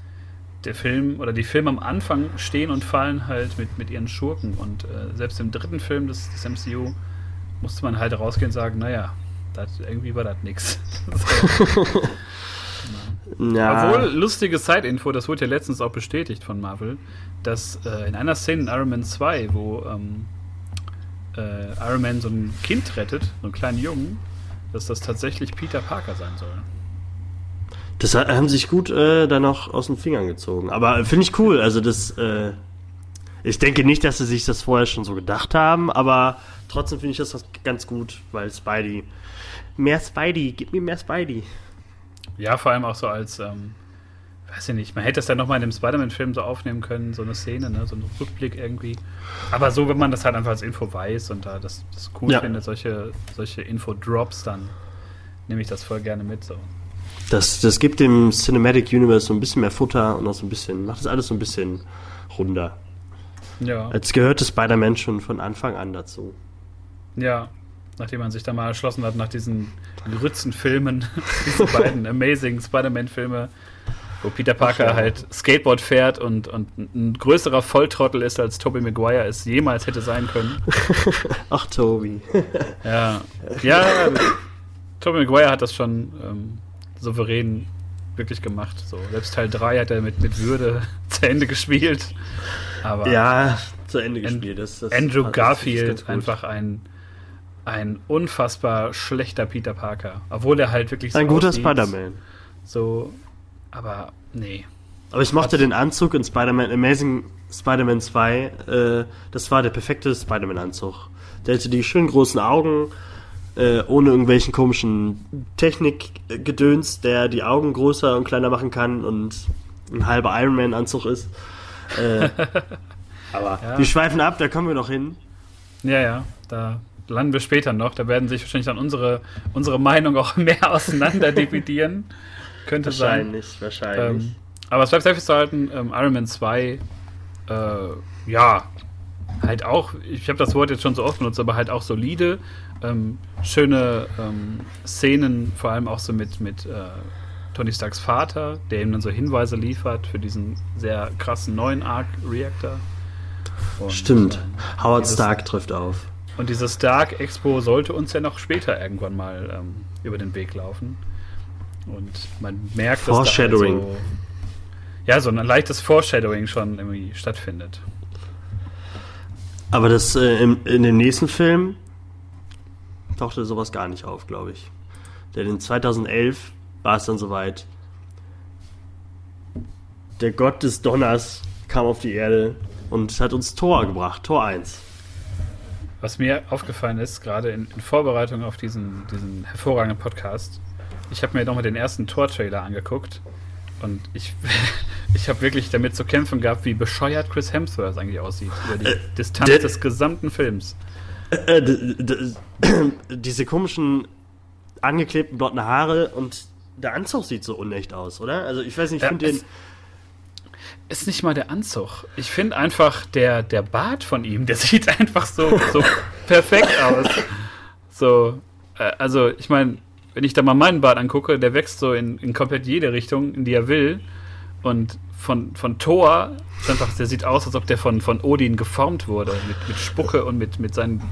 der Film oder die Filme am Anfang stehen und fallen halt mit, mit ihren Schurken. Und äh, selbst im dritten Film des, des MCU musste man halt rausgehen und sagen, naja, das, irgendwie war das nix. (laughs) (laughs) ja. Obwohl, lustige Side-Info, das wurde ja letztens auch bestätigt von Marvel, dass äh, in einer Szene in Iron Man 2, wo ähm, äh, Iron Man so ein Kind rettet, so einen kleinen Jungen, dass das tatsächlich Peter Parker sein soll. Das haben sich gut äh, dann auch aus den Fingern gezogen. Aber finde ich cool. Also das, äh, ich denke nicht, dass sie sich das vorher schon so gedacht haben, aber trotzdem finde ich das ganz gut, weil Spidey, mehr Spidey, gib mir mehr Spidey. Ja, vor allem auch so als, ähm, weiß ich nicht, man hätte das dann nochmal in dem Spider-Man-Film so aufnehmen können, so eine Szene, ne, so ein Rückblick irgendwie. Aber so, wenn man das halt einfach als Info weiß und da das, das cool ja. findet, solche, solche Info-Drops, dann nehme ich das voll gerne mit so. Das, das gibt dem Cinematic Universe so ein bisschen mehr Futter und auch so ein bisschen, macht das alles so ein bisschen runder. Ja. Als gehörte Spider-Man schon von Anfang an dazu. Ja, nachdem man sich da mal erschlossen hat, nach diesen Grützenfilmen, (laughs) diese beiden Amazing Spider-Man-Filme, wo Peter Parker Ach, halt Skateboard fährt und, und ein größerer Volltrottel ist, als Tobey Maguire es jemals hätte sein können. (laughs) Ach, Tobey. ja. Ja, Tobey Maguire hat das schon ähm, souverän wirklich gemacht. So, selbst Teil 3 hat er mit, mit Würde (laughs) zu Ende gespielt. Aber ja, zu Ende gespielt. Das, das Andrew Garfield, einfach ein, ein unfassbar schlechter Peter Parker. Obwohl er halt wirklich so Ein guter Spider-Man. So, aber nee. Aber ich mochte den Anzug in Spider-Man, Amazing Spider-Man 2. Äh, das war der perfekte Spider-Man-Anzug. Der hatte die schönen großen Augen, äh, ohne irgendwelchen komischen Technikgedöns, der die Augen größer und kleiner machen kann und ein halber Iron Man-Anzug ist. Äh, (laughs) aber ja. wir schweifen ab, da kommen wir noch hin. Ja, ja, da landen wir später noch. Da werden sich wahrscheinlich dann unsere, unsere Meinung auch (laughs) mehr auseinander dividieren. Könnte wahrscheinlich, sein. Wahrscheinlich, wahrscheinlich. Ähm, aber es bleibt festzuhalten, ähm, Iron Man 2, äh, ja, halt auch, ich habe das Wort jetzt schon so oft benutzt, aber halt auch solide, ähm, schöne ähm, Szenen, vor allem auch so mit, mit äh, Tony Starks Vater, der ihm dann so Hinweise liefert für diesen sehr krassen neuen Arc-Reactor. Stimmt. Ähm, Howard Stark trifft auf. Und diese Stark Expo sollte uns ja noch später irgendwann mal ähm, über den Weg laufen. Und man merkt, Foreshadowing. dass da halt so, ja, so ein leichtes Foreshadowing schon irgendwie stattfindet. Aber das äh, im, in dem nächsten Film tauchte sowas gar nicht auf, glaube ich. Denn in 2011 war es dann soweit. Der Gott des Donners kam auf die Erde und hat uns Tor gebracht, Tor 1. Was mir aufgefallen ist, gerade in, in Vorbereitung auf diesen, diesen hervorragenden Podcast, ich habe mir nochmal den ersten Tor-Trailer angeguckt und ich, (laughs) ich habe wirklich damit zu kämpfen gehabt, wie bescheuert Chris Hemsworth eigentlich aussieht über die äh, Distanz des gesamten Films. Äh, diese komischen angeklebten blonden Haare und der Anzug sieht so unecht aus, oder? Also ich weiß nicht, ich finde den. Ist nicht mal der Anzug. Ich finde einfach der, der Bart von ihm, der (laughs) sieht einfach so, so perfekt aus. So, äh, also ich meine, wenn ich da mal meinen Bart angucke, der wächst so in, in komplett jede Richtung, in die er will. Und von, von Thor, einfach, der sieht aus, als ob der von, von Odin geformt wurde, mit, mit Spucke und mit, mit seinen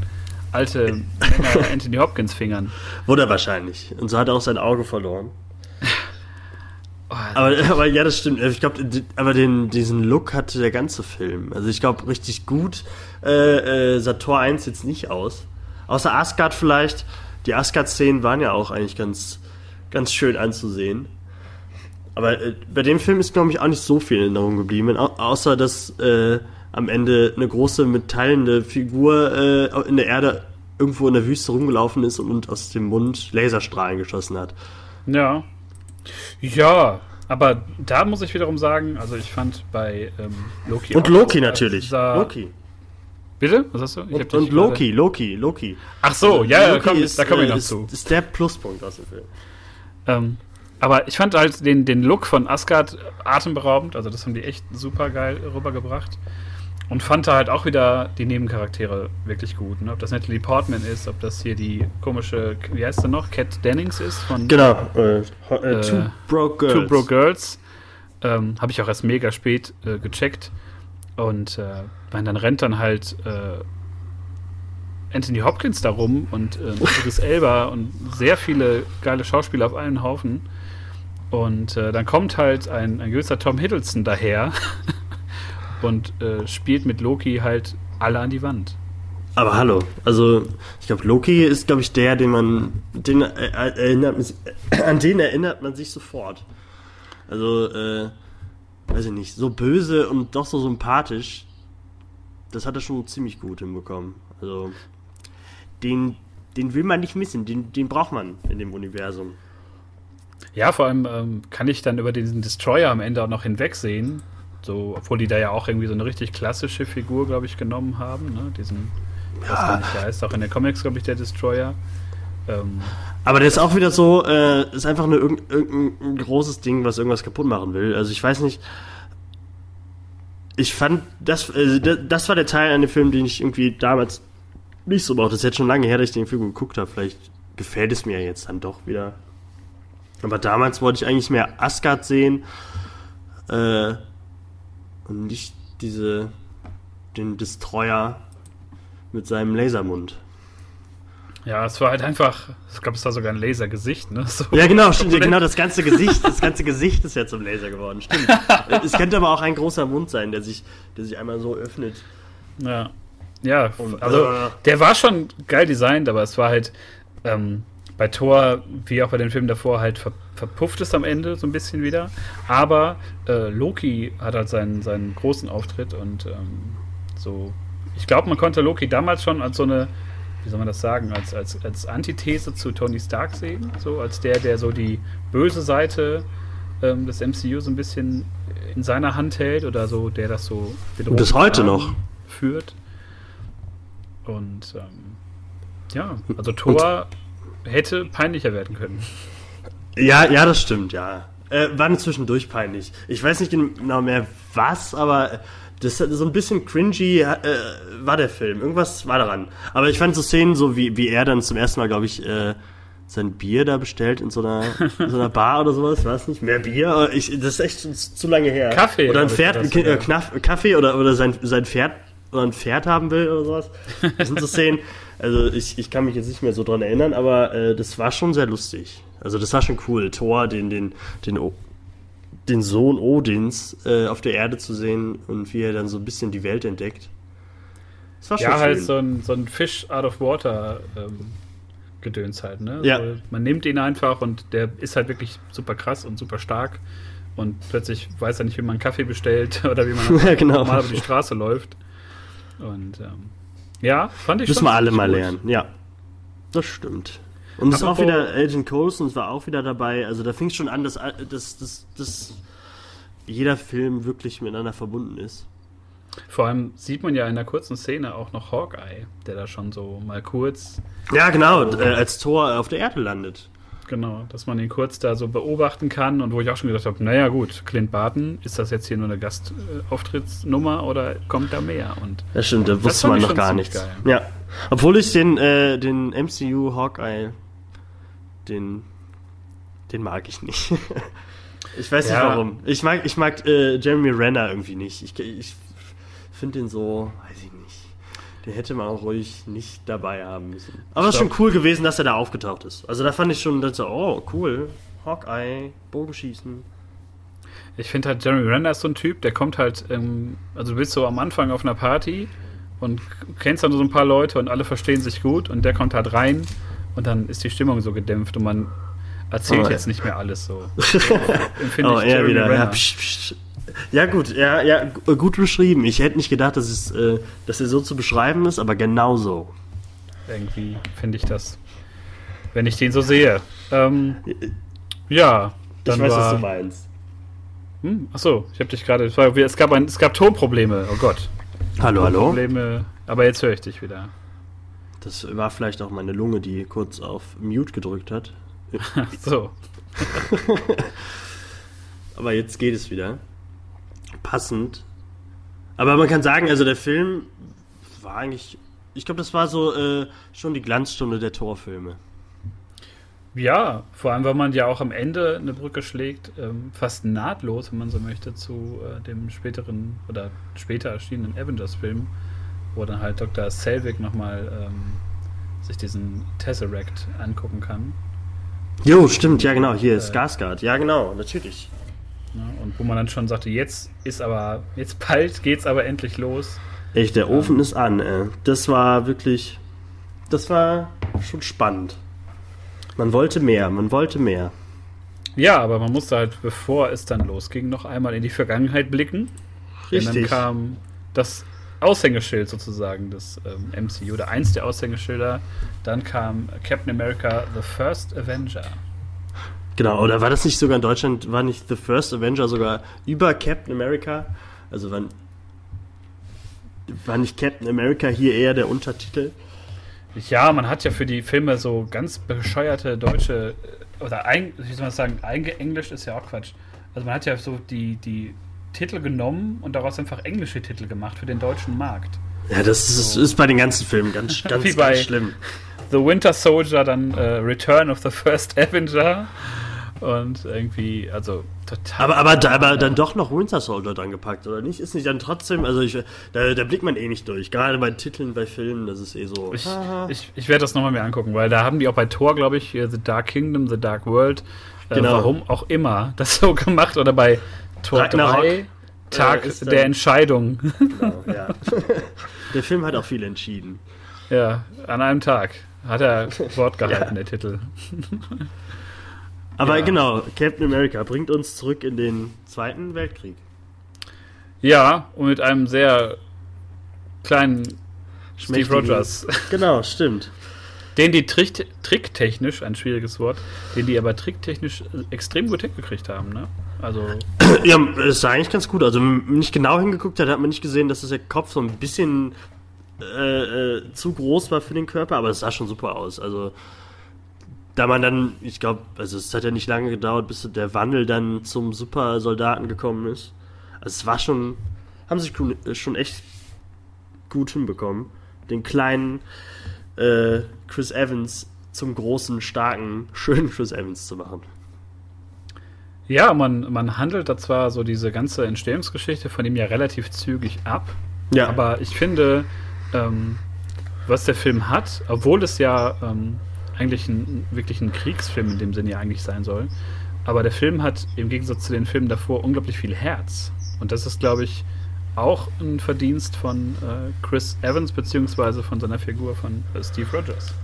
alten (laughs) Anthony Hopkins Fingern. Wurde er wahrscheinlich. Und so hat er auch sein Auge verloren. (laughs) Oh, aber, aber ja, das stimmt. Ich glaube, aber den, diesen Look hatte der ganze Film. Also ich glaube, richtig gut äh, äh, sah Tor 1 jetzt nicht aus. Außer Asgard vielleicht. Die Asgard-Szenen waren ja auch eigentlich ganz, ganz schön anzusehen. Aber äh, bei dem Film ist, glaube ich, auch nicht so viel in Erinnerung geblieben, au außer dass äh, am Ende eine große metallende Figur äh, in der Erde irgendwo in der Wüste rumgelaufen ist und, aus dem Mund Laserstrahlen geschossen hat. Ja. Ja, aber da muss ich wiederum sagen, also ich fand bei ähm, Loki. Und Loki natürlich. Loki. Bitte? Was hast du? und, und Loki, Loki, Loki. Ach so, also, ja, Loki komm, ist, da komme ich noch ist, zu. Ist der Pluspunkt aus dem Film. Ähm, aber ich fand halt den, den Look von Asgard atemberaubend. Also, das haben die echt super geil rübergebracht. Und fand da halt auch wieder die Nebencharaktere wirklich gut. Ne? Ob das Natalie Portman ist, ob das hier die komische, wie heißt sie noch? Cat Dennings ist von. Genau, äh, äh, Two Broke Girls. Two Broke Girls. Ähm, Habe ich auch erst mega spät äh, gecheckt. Und äh, dann rennt dann halt äh, Anthony Hopkins da rum und äh, Idris Elba und sehr viele geile Schauspieler auf einen Haufen. Und äh, dann kommt halt ein, ein gewisser Tom Hiddleston daher (laughs) und äh, spielt mit Loki halt alle an die Wand. Aber hallo, also ich glaube, Loki ist, glaube ich, der, den man, den äh, erinnert man (clears throat) an den erinnert man sich sofort. Also, äh, weiß ich nicht, so böse und doch so sympathisch, das hat er schon ziemlich gut hinbekommen. Also, den, den will man nicht missen, den, den braucht man in dem Universum. Ja, vor allem ähm, kann ich dann über diesen Destroyer am Ende auch noch hinwegsehen. So, obwohl die da ja auch irgendwie so eine richtig klassische Figur, glaube ich, genommen haben. Ne? Diesen, ja. was gar nicht heißt, auch in den Comics, glaube ich, der Destroyer. Ähm, aber der ist auch wieder so, äh, ist einfach nur irgendein, irgendein großes Ding, was irgendwas kaputt machen will. Also ich weiß nicht. Ich fand, das, äh, das war der Teil an dem Film, den ich irgendwie damals nicht so brauchte. Das ist jetzt schon lange her, dass ich den Film geguckt habe. Vielleicht gefällt es mir jetzt dann doch wieder. Aber damals wollte ich eigentlich mehr Asgard sehen. Äh, und nicht diese, den Destroyer mit seinem Lasermund. Ja, es war halt einfach, ich glaube, es war sogar ein Lasergesicht, ne? So. Ja, genau, stimmt, (laughs) genau, das ganze Gesicht, das ganze Gesicht ist ja zum Laser geworden, stimmt. (laughs) es könnte aber auch ein großer Mund sein, der sich, der sich einmal so öffnet. Ja. Ja, Und, also äh, der war schon geil designt, aber es war halt ähm, bei Thor, wie auch bei den Filmen davor, halt ver verpufft es am Ende so ein bisschen wieder. Aber äh, Loki hat halt seinen, seinen großen Auftritt und ähm, so. Ich glaube, man konnte Loki damals schon als so eine, wie soll man das sagen, als, als, als Antithese zu Tony Stark sehen. So als der, der so die böse Seite ähm, des MCU so ein bisschen in seiner Hand hält oder so, der das so und bis heute noch führt. Und ähm, ja, also Thor hätte peinlicher werden können. Ja, ja, das stimmt, ja. Äh, war zwischendurch peinlich. Ich weiß nicht genau mehr was, aber das so ein bisschen cringy äh, war der Film. Irgendwas war daran. Aber ich fand so Szenen, so wie, wie er dann zum ersten Mal, glaube ich, äh, sein Bier da bestellt in so einer, in so einer Bar oder sowas, weiß nicht, mehr Bier. Ich, das ist echt zu lange her. Kaffee. Oder ein Pferd, das, äh, Kaffee oder, oder sein, sein Pferd oder ein Pferd haben will oder sowas. (laughs) Das sind so Szenen. Also ich, ich kann mich jetzt nicht mehr so dran erinnern, aber äh, das war schon sehr lustig. Also das war schon cool, Thor, den, den, den, den Sohn Odins äh, auf der Erde zu sehen und wie er dann so ein bisschen die Welt entdeckt. Das war schon ja, halt so ein, so ein Fish out of water ähm, Gedöns halt, ne? Ja. Also man nimmt ihn einfach und der ist halt wirklich super krass und super stark und plötzlich weiß er nicht, wie man Kaffee bestellt (laughs) oder wie man (laughs) ja, genau. normal über die Straße läuft. Und ähm, ja, fand ich Müssen wir alle mal gut. lernen, ja. Das stimmt. Und es ist auch wieder Agent Coulson war auch wieder dabei. Also da fing es schon an, dass, dass, dass, dass jeder Film wirklich miteinander verbunden ist. Vor allem sieht man ja in der kurzen Szene auch noch Hawkeye, der da schon so mal kurz. Ja, genau, äh, als Tor auf der Erde landet. Genau, dass man ihn kurz da so beobachten kann und wo ich auch schon gedacht habe, naja gut, Clint Barton, ist das jetzt hier nur eine Gastauftrittnummer oder kommt da mehr? Und das stimmt, da wusste man noch gar nichts. Geil. Ja, obwohl ich den, äh, den MCU Hawkeye, den, den mag ich nicht. (laughs) ich weiß ja. nicht warum. Ich mag, ich mag äh, Jeremy Renner irgendwie nicht. Ich, ich finde den so, weiß ich nicht. Den hätte man auch ruhig nicht dabei haben müssen. Aber es ist schon cool gewesen, dass er da aufgetaucht ist. Also da fand ich schon, dass so, oh, cool. Hawkeye, Bogenschießen. Ich finde halt, Jeremy Renner ist so ein Typ, der kommt halt, ähm, also du bist so am Anfang auf einer Party und kennst dann so ein paar Leute und alle verstehen sich gut und der kommt halt rein und dann ist die Stimmung so gedämpft und man erzählt oh, jetzt nicht mehr alles so. (laughs) oh, er wieder. Ja, psch, psch. Ja, gut, ja, ja, gut beschrieben. Ich hätte nicht gedacht, dass, es, äh, dass er so zu beschreiben ist, aber genau so. Irgendwie finde ich das, wenn ich den so sehe. Ähm, ja, dann Ich weiß, war, was du meinst. Hm, achso, ich habe dich gerade. Es, gab es gab Tonprobleme, oh Gott. Hallo, hallo. Probleme, aber jetzt höre ich dich wieder. Das war vielleicht auch meine Lunge, die kurz auf Mute gedrückt hat. Ach so. (laughs) aber jetzt geht es wieder passend. Aber man kann sagen, also der Film war eigentlich, ich glaube, das war so äh, schon die Glanzstunde der Torfilme. Ja, vor allem, weil man ja auch am Ende eine Brücke schlägt, ähm, fast nahtlos, wenn man so möchte, zu äh, dem späteren oder später erschienenen Avengers-Film, wo dann halt Dr. Selvig nochmal ähm, sich diesen Tesseract angucken kann. Jo, stimmt, ja genau, hier ist äh, Skarsgård, ja genau, natürlich. Ja, und wo man dann schon sagte, jetzt ist aber, jetzt bald geht's aber endlich los. Echt, der Ofen ist an, ey. Das war wirklich, das war schon spannend. Man wollte mehr, man wollte mehr. Ja, aber man musste halt, bevor es dann losging, noch einmal in die Vergangenheit blicken. Richtig. Denn dann kam das Aushängeschild sozusagen des ähm, MCU, oder eins der Aushängeschilder. Dann kam Captain America The First Avenger. Genau, oder war das nicht sogar in Deutschland, war nicht The First Avenger sogar über Captain America? Also war, war nicht Captain America hier eher der Untertitel? Ja, man hat ja für die Filme so ganz bescheuerte deutsche, äh, oder ein, wie soll man sagen, eingeenglischt ist ja auch Quatsch. Also man hat ja so die, die Titel genommen und daraus einfach englische Titel gemacht für den deutschen Markt. Ja, das ist, ist bei den ganzen Filmen ganz, (laughs) ganz, wie ganz schlimm. The Winter Soldier, dann äh, Return of the First (laughs) Avenger und irgendwie, also total. Aber, aber, da, aber dann doch noch Winter Soldier dran gepackt, oder nicht? Ist nicht dann trotzdem, also ich, da, da blickt man eh nicht durch. Gerade bei Titeln, bei Filmen, das ist eh so. Ich, ich, ich werde das nochmal mir angucken, weil da haben die auch bei Thor, glaube ich, The Dark Kingdom, The Dark World, äh, genau. warum auch immer, (laughs) das so gemacht. Oder bei Thor Ragnarok, 3, Tag äh, der Entscheidung. Genau, ja. (laughs) der Film hat auch viel entschieden. Ja, an einem Tag hat er Wort gehalten, ja. der Titel. Aber ja. genau, Captain America bringt uns zurück in den Zweiten Weltkrieg. Ja, und mit einem sehr kleinen Steve Rogers. Genau, stimmt. Den die trick tricktechnisch, ein schwieriges Wort, den die aber tricktechnisch extrem gut hingekriegt haben, ne? Also. (clears throat) Ja, es sah eigentlich ganz gut. Also, wenn man nicht genau hingeguckt hat, hat man nicht gesehen, dass das der Kopf so ein bisschen äh, äh, zu groß war für den Körper, aber es sah schon super aus. Also, da man dann, ich glaube, also es hat ja nicht lange gedauert, bis der Wandel dann zum Supersoldaten gekommen ist. Also es war schon, haben sich schon echt gut hinbekommen, den kleinen äh, Chris Evans zum großen, starken, (laughs) schönen Chris Evans zu machen. Ja, man, man handelt da zwar so diese ganze Entstehungsgeschichte von ihm ja relativ zügig ab, ja. aber ich finde, ähm, was der Film hat, obwohl es ja ähm, eigentlich ein, wirklich ein Kriegsfilm in dem Sinne ja eigentlich sein soll. Aber der Film hat im Gegensatz zu den Filmen davor unglaublich viel Herz. Und das ist, glaube ich, auch ein Verdienst von äh, Chris Evans beziehungsweise von seiner Figur von äh, Steve Rogers.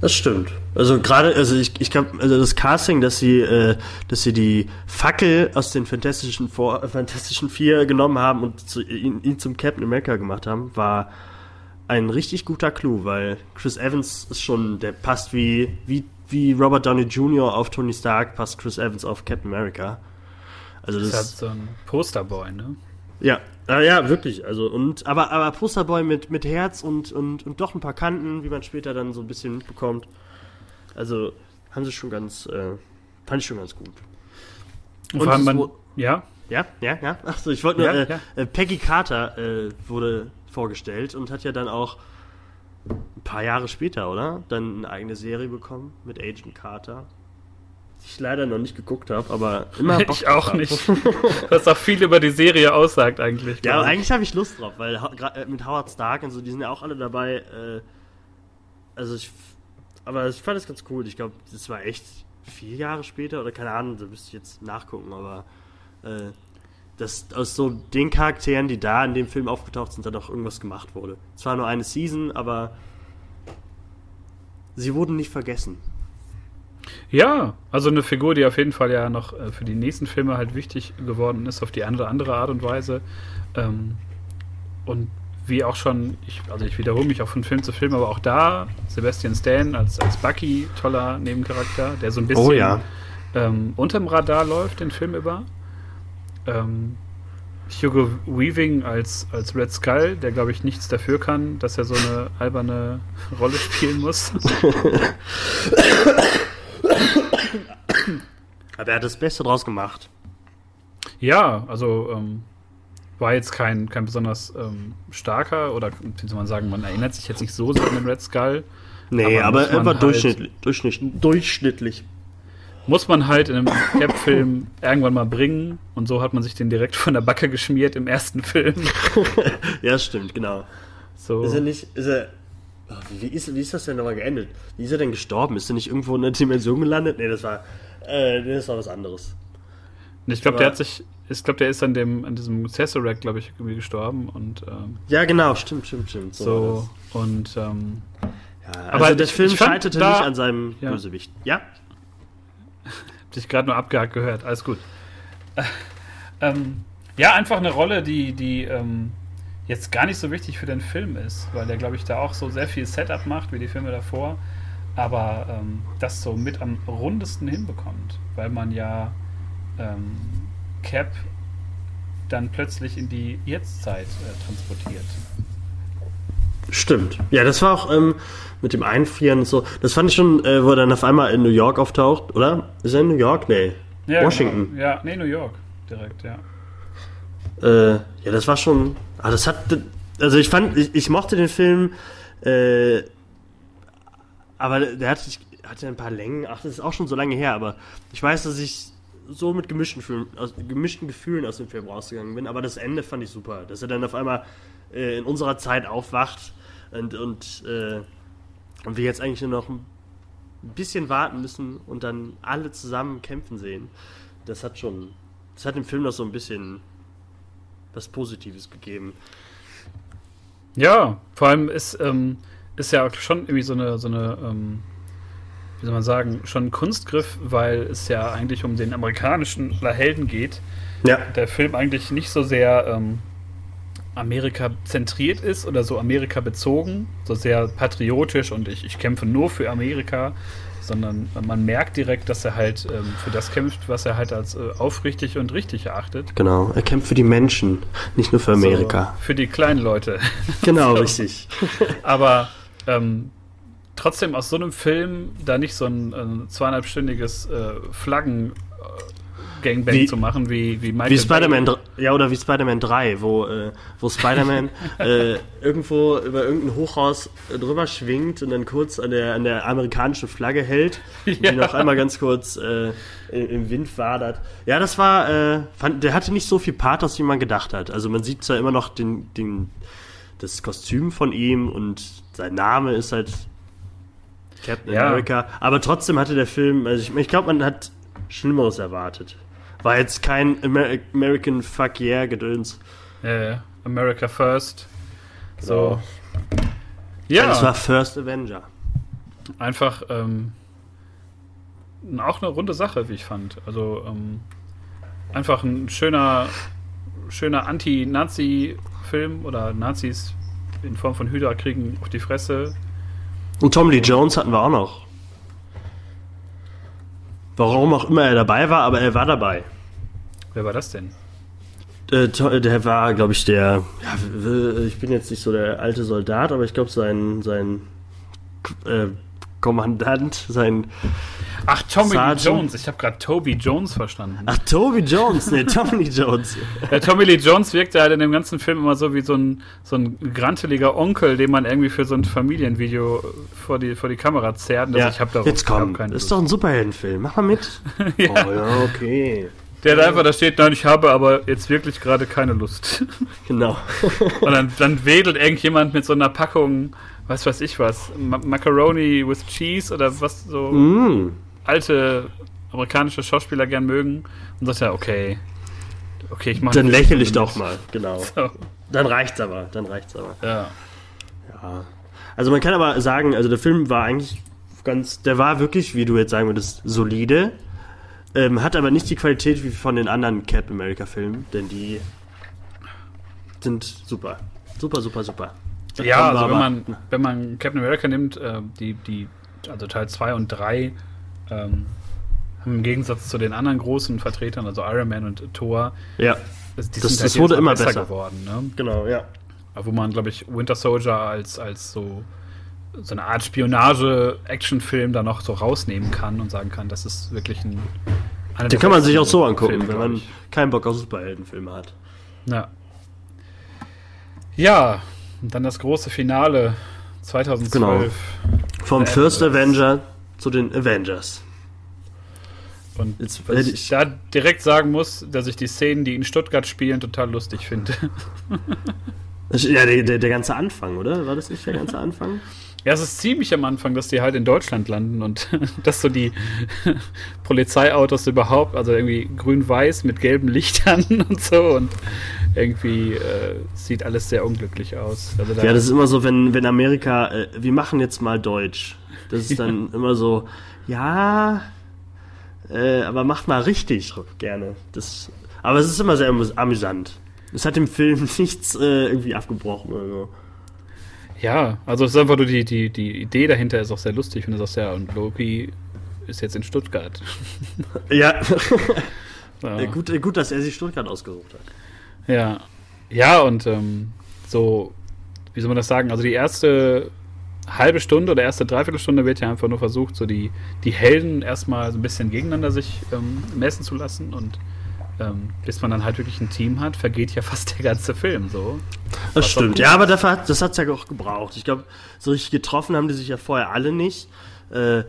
Das stimmt. Also gerade, also ich, ich glaube, also das Casting, dass sie, äh, dass sie die Fackel aus den Fantastischen, Four, Fantastischen Vier genommen haben und zu, ihn, ihn, zum Captain America gemacht haben, war ein richtig guter Clou, weil Chris Evans ist schon, der passt wie, wie, wie Robert Downey Jr. auf Tony Stark, passt Chris Evans auf Captain America. Also das, das ist halt so ein Posterboy, ne? Ja, äh, ja, wirklich. Also und aber aber Posterboy mit mit Herz und und und doch ein paar Kanten, wie man später dann so ein bisschen mitbekommt. Also haben sie schon ganz, äh, fand ich schon ganz gut. Und, und vor allem man, ja, ja, ja, ja. Achso, ich wollte nur, ja, äh, ja. Äh, Peggy Carter äh, wurde vorgestellt und hat ja dann auch ein paar Jahre später, oder? Dann eine eigene Serie bekommen mit Agent Carter. Die ich leider noch nicht geguckt habe, aber immer Bock Ich auch nicht. (laughs) Was auch viel über die Serie aussagt eigentlich. Ja, eigentlich habe ich Lust drauf, weil äh, mit Howard Stark und so, die sind ja auch alle dabei. Äh, also ich, aber ich fand das ganz cool. Ich glaube, das war echt vier Jahre später oder keine Ahnung, da müsste ich jetzt nachgucken, aber äh, dass aus so den Charakteren, die da in dem Film aufgetaucht sind, dann auch irgendwas gemacht wurde. Zwar nur eine Season, aber sie wurden nicht vergessen. Ja, also eine Figur, die auf jeden Fall ja noch äh, für die nächsten Filme halt wichtig geworden ist, auf die eine oder andere Art und Weise. Ähm, und wie auch schon, ich, also ich wiederhole mich auch von Film zu Film, aber auch da, Sebastian Stan als, als Bucky, toller Nebencharakter, der so ein bisschen oh, ja. ähm, unterm Radar läuft, den Film über ähm, Hugo Weaving als, als Red Skull, der glaube ich nichts dafür kann, dass er so eine alberne Rolle spielen muss. (laughs) (laughs) Aber er hat das Beste draus gemacht. Ja, also ähm, war jetzt kein, kein besonders ähm, starker oder wie soll man sagen, man erinnert sich jetzt nicht so sehr an den Red Skull. Nee, aber, er war halt- durchschnittlich, durchschnittlich, durchschnittlich. Muss man halt in einem Cap-Film irgendwann mal bringen. Und so hat man sich den direkt von der Backe geschmiert im ersten Film. (laughs) Ja, stimmt, genau. So. Ist er nicht, ist er, oh, wie, wie, ist, wie ist das denn nochmal geendet? Wie ist er denn gestorben? Ist er nicht irgendwo in einer Dimension gelandet? Nee, das war, äh, das war was anderes. ich glaube, der aber- hat sich. Ich glaube, der ist an dem an diesem Tesseract, glaube ich, irgendwie gestorben und ähm, Ja, genau, stimmt, stimmt, stimmt. war so und ähm. Ja, aber also der ich- Film scheiterte da- nicht an seinem Ja. Bösewicht. Ja? hab dich gerade nur abgehakt gehört. Alles gut. Äh, ähm, ja, einfach eine Rolle, die die ähm, jetzt gar nicht so wichtig für den Film ist, weil der, glaube ich, da auch so sehr viel Setup macht wie die Filme davor, aber ähm, das so mit am rundesten hinbekommt, weil man ja ähm, Cap dann plötzlich in die Jetztzeit äh, transportiert. Stimmt. Ja, das war auch ähm, mit dem Einfrieren und so. Das fand ich schon, äh, wo er dann auf einmal in New York auftaucht, oder? Ist er in New York? Nee. Ja, Washington. Genau. Ja, nee, New York direkt, ja. Äh, ja, das war schon. Ah, das hat. Also ich fand, ich, ich mochte den Film, äh, aber der hat, hatte ein paar Längen. Ach, das ist auch schon so lange her, aber ich weiß, dass ich so mit gemischten, Gefühlen, aus, gemischten Gefühlen aus dem Film rausgegangen bin. Aber das Ende fand ich super, dass er dann auf einmal äh, in unserer Zeit aufwacht und, und, äh, und wir jetzt eigentlich nur noch ein bisschen warten müssen und dann alle zusammen kämpfen sehen. Das hat schon, das hat dem Film noch so ein bisschen was Positives gegeben. Ja, vor allem ist, ähm, ist ja schon irgendwie so eine, so eine ähm, wie soll man sagen, schon ein Kunstgriff, weil es ja eigentlich um den amerikanischen Helden geht. Ja. Der Film eigentlich nicht so sehr ähm, Amerika zentriert ist oder so Amerika bezogen, so sehr patriotisch und ich, ich kämpfe nur für Amerika, sondern man merkt direkt, dass er halt ähm, für das kämpft, was er halt als äh, aufrichtig und richtig erachtet. Genau, er kämpft für die Menschen, nicht nur für Amerika. So, für die kleinen Leute. Genau, (laughs) richtig. Aber ähm, trotzdem aus so einem Film da nicht so ein, ein zweieinhalbstündiges äh, Flaggen äh, Gangbang Wie- zu machen, wie, wie Michael Wie Spider-Man, ja, oder wie Spider-Man 3, wo, äh, wo Spider-Man (laughs) äh, irgendwo über irgendein Hochhaus äh, drüber schwingt und dann kurz an der, an der amerikanischen Flagge hält, (laughs) und Ja. die noch einmal ganz kurz äh, im, im Wind wadert. Ja, das war, äh, fand, der hatte nicht so viel Pathos, wie man gedacht hat. Also man sieht zwar immer noch den, den, das Kostüm von ihm und sein Name ist halt Captain Ja. America, aber trotzdem hatte der Film, also ich, ich glaube, man hat Schlimmeres erwartet. War jetzt kein Amer American Fuck Yeah Gedöns. Äh, America First. So. So. Ja, Das war First Avenger. einfach ähm, auch eine runde Sache, wie ich fand. Also ähm, einfach ein schöner, schöner Anti-Nazi-Film oder Nazis in Form von Hydra kriegen auf die Fresse. Und Tom Lee Jones hatten wir auch noch. Warum auch immer er dabei war, aber er war dabei. Wer war das denn? Äh, to- der war, glaube ich, der. Ja, ich bin jetzt nicht so der alte Soldat, aber ich glaube, sein, sein äh, Kommandant, sein. Ach, Tommy Lee. Jones. Ich habe gerade Toby Jones verstanden. Ach, Toby Jones, nee, Tom Lee Jones. Der Tommy Lee Jones wirkt halt in dem ganzen Film immer so wie so ein, so ein granteliger Onkel, den man irgendwie für so ein Familienvideo vor die, vor die Kamera zerrt. Also ich hab darauf jetzt komm, das ist Lust. doch ein Superheldenfilm. Mach mal mit. (laughs) Ja. Oh ja, okay. Der da einfach da steht, nein, ich habe aber jetzt wirklich gerade keine Lust. (laughs) Genau. Und dann, dann wedelt irgendjemand mit so einer Packung, was weiß ich was, Ma Macaroni with Cheese oder was so mm. Alte amerikanische Schauspieler gern mögen und sagt ja, okay, okay, ich mache Dann lächel ich doch mal. Genau. (laughs) So. Dann reicht's aber. Dann reicht's aber. Ja. Ja. Also man kann aber sagen, also der Film war eigentlich ganz, der war wirklich, wie du jetzt sagen würdest, solide. Ähm, hat aber nicht die Qualität wie von den anderen Cap America Filmen, denn die sind super. Super, super, super. Ja, Aber- also wenn man, wenn man Captain America nimmt, äh, die, die, also Teil 2 und 3, ähm, haben im Gegensatz zu den anderen großen Vertretern, also Iron Man und Thor, Ja, das, die Das- sind das halt wurde immer besser. geworden. Ne? genau, ja. Wo man, glaube ich, Winter Soldier als, als so, so eine Art Spionage-Action-Film da noch so rausnehmen kann und sagen kann, das ist wirklich ein. Den der kann man sich auch so angucken, Filme, wenn man keinen Bock auf Superheldenfilme hat. Ja. Ja, und dann das große Finale 2012. Vom First Avenger zu den Avengers. Und Jetzt, was ich, da direkt sagen muss, dass ich die Szenen, die in Stuttgart spielen, total lustig finde. (laughs) Ja, der, der, der ganze Anfang, oder? War das nicht der ganze Anfang? Ja, es ist ziemlich am Anfang, dass die halt in Deutschland landen und (laughs) dass so die (laughs) Polizeiautos überhaupt, also irgendwie grün-weiß mit gelben Lichtern und so und irgendwie äh, sieht alles sehr unglücklich aus. Also da ja, das ist immer so, wenn, wenn Amerika, äh, wir machen jetzt mal Deutsch. Das ist dann ja. immer so, ja, äh, aber macht mal richtig gerne. Das, aber es ist immer sehr amüsant. Es hat dem Film (laughs) nichts äh, irgendwie abgebrochen oder so. Ja, also es ist einfach nur die, die, die Idee dahinter ist auch sehr lustig und ist auch sehr, und Loki ist jetzt in Stuttgart. (laughs) ja. ja. Gut, gut, dass er sich Stuttgart ausgesucht hat. Ja. Ja, und ähm, so, wie soll man das sagen? Also die erste halbe Stunde oder erste Dreiviertelstunde wird ja einfach nur versucht, so die, die Helden erstmal so ein bisschen gegeneinander sich ähm, messen zu lassen und ähm, bis man dann halt wirklich ein Team hat, vergeht ja (laughs) fast der ganze Film so. Das stimmt, ja, aber dafür hat, das hat es ja auch gebraucht. Ich glaube, so richtig getroffen haben die sich ja vorher alle nicht. Äh,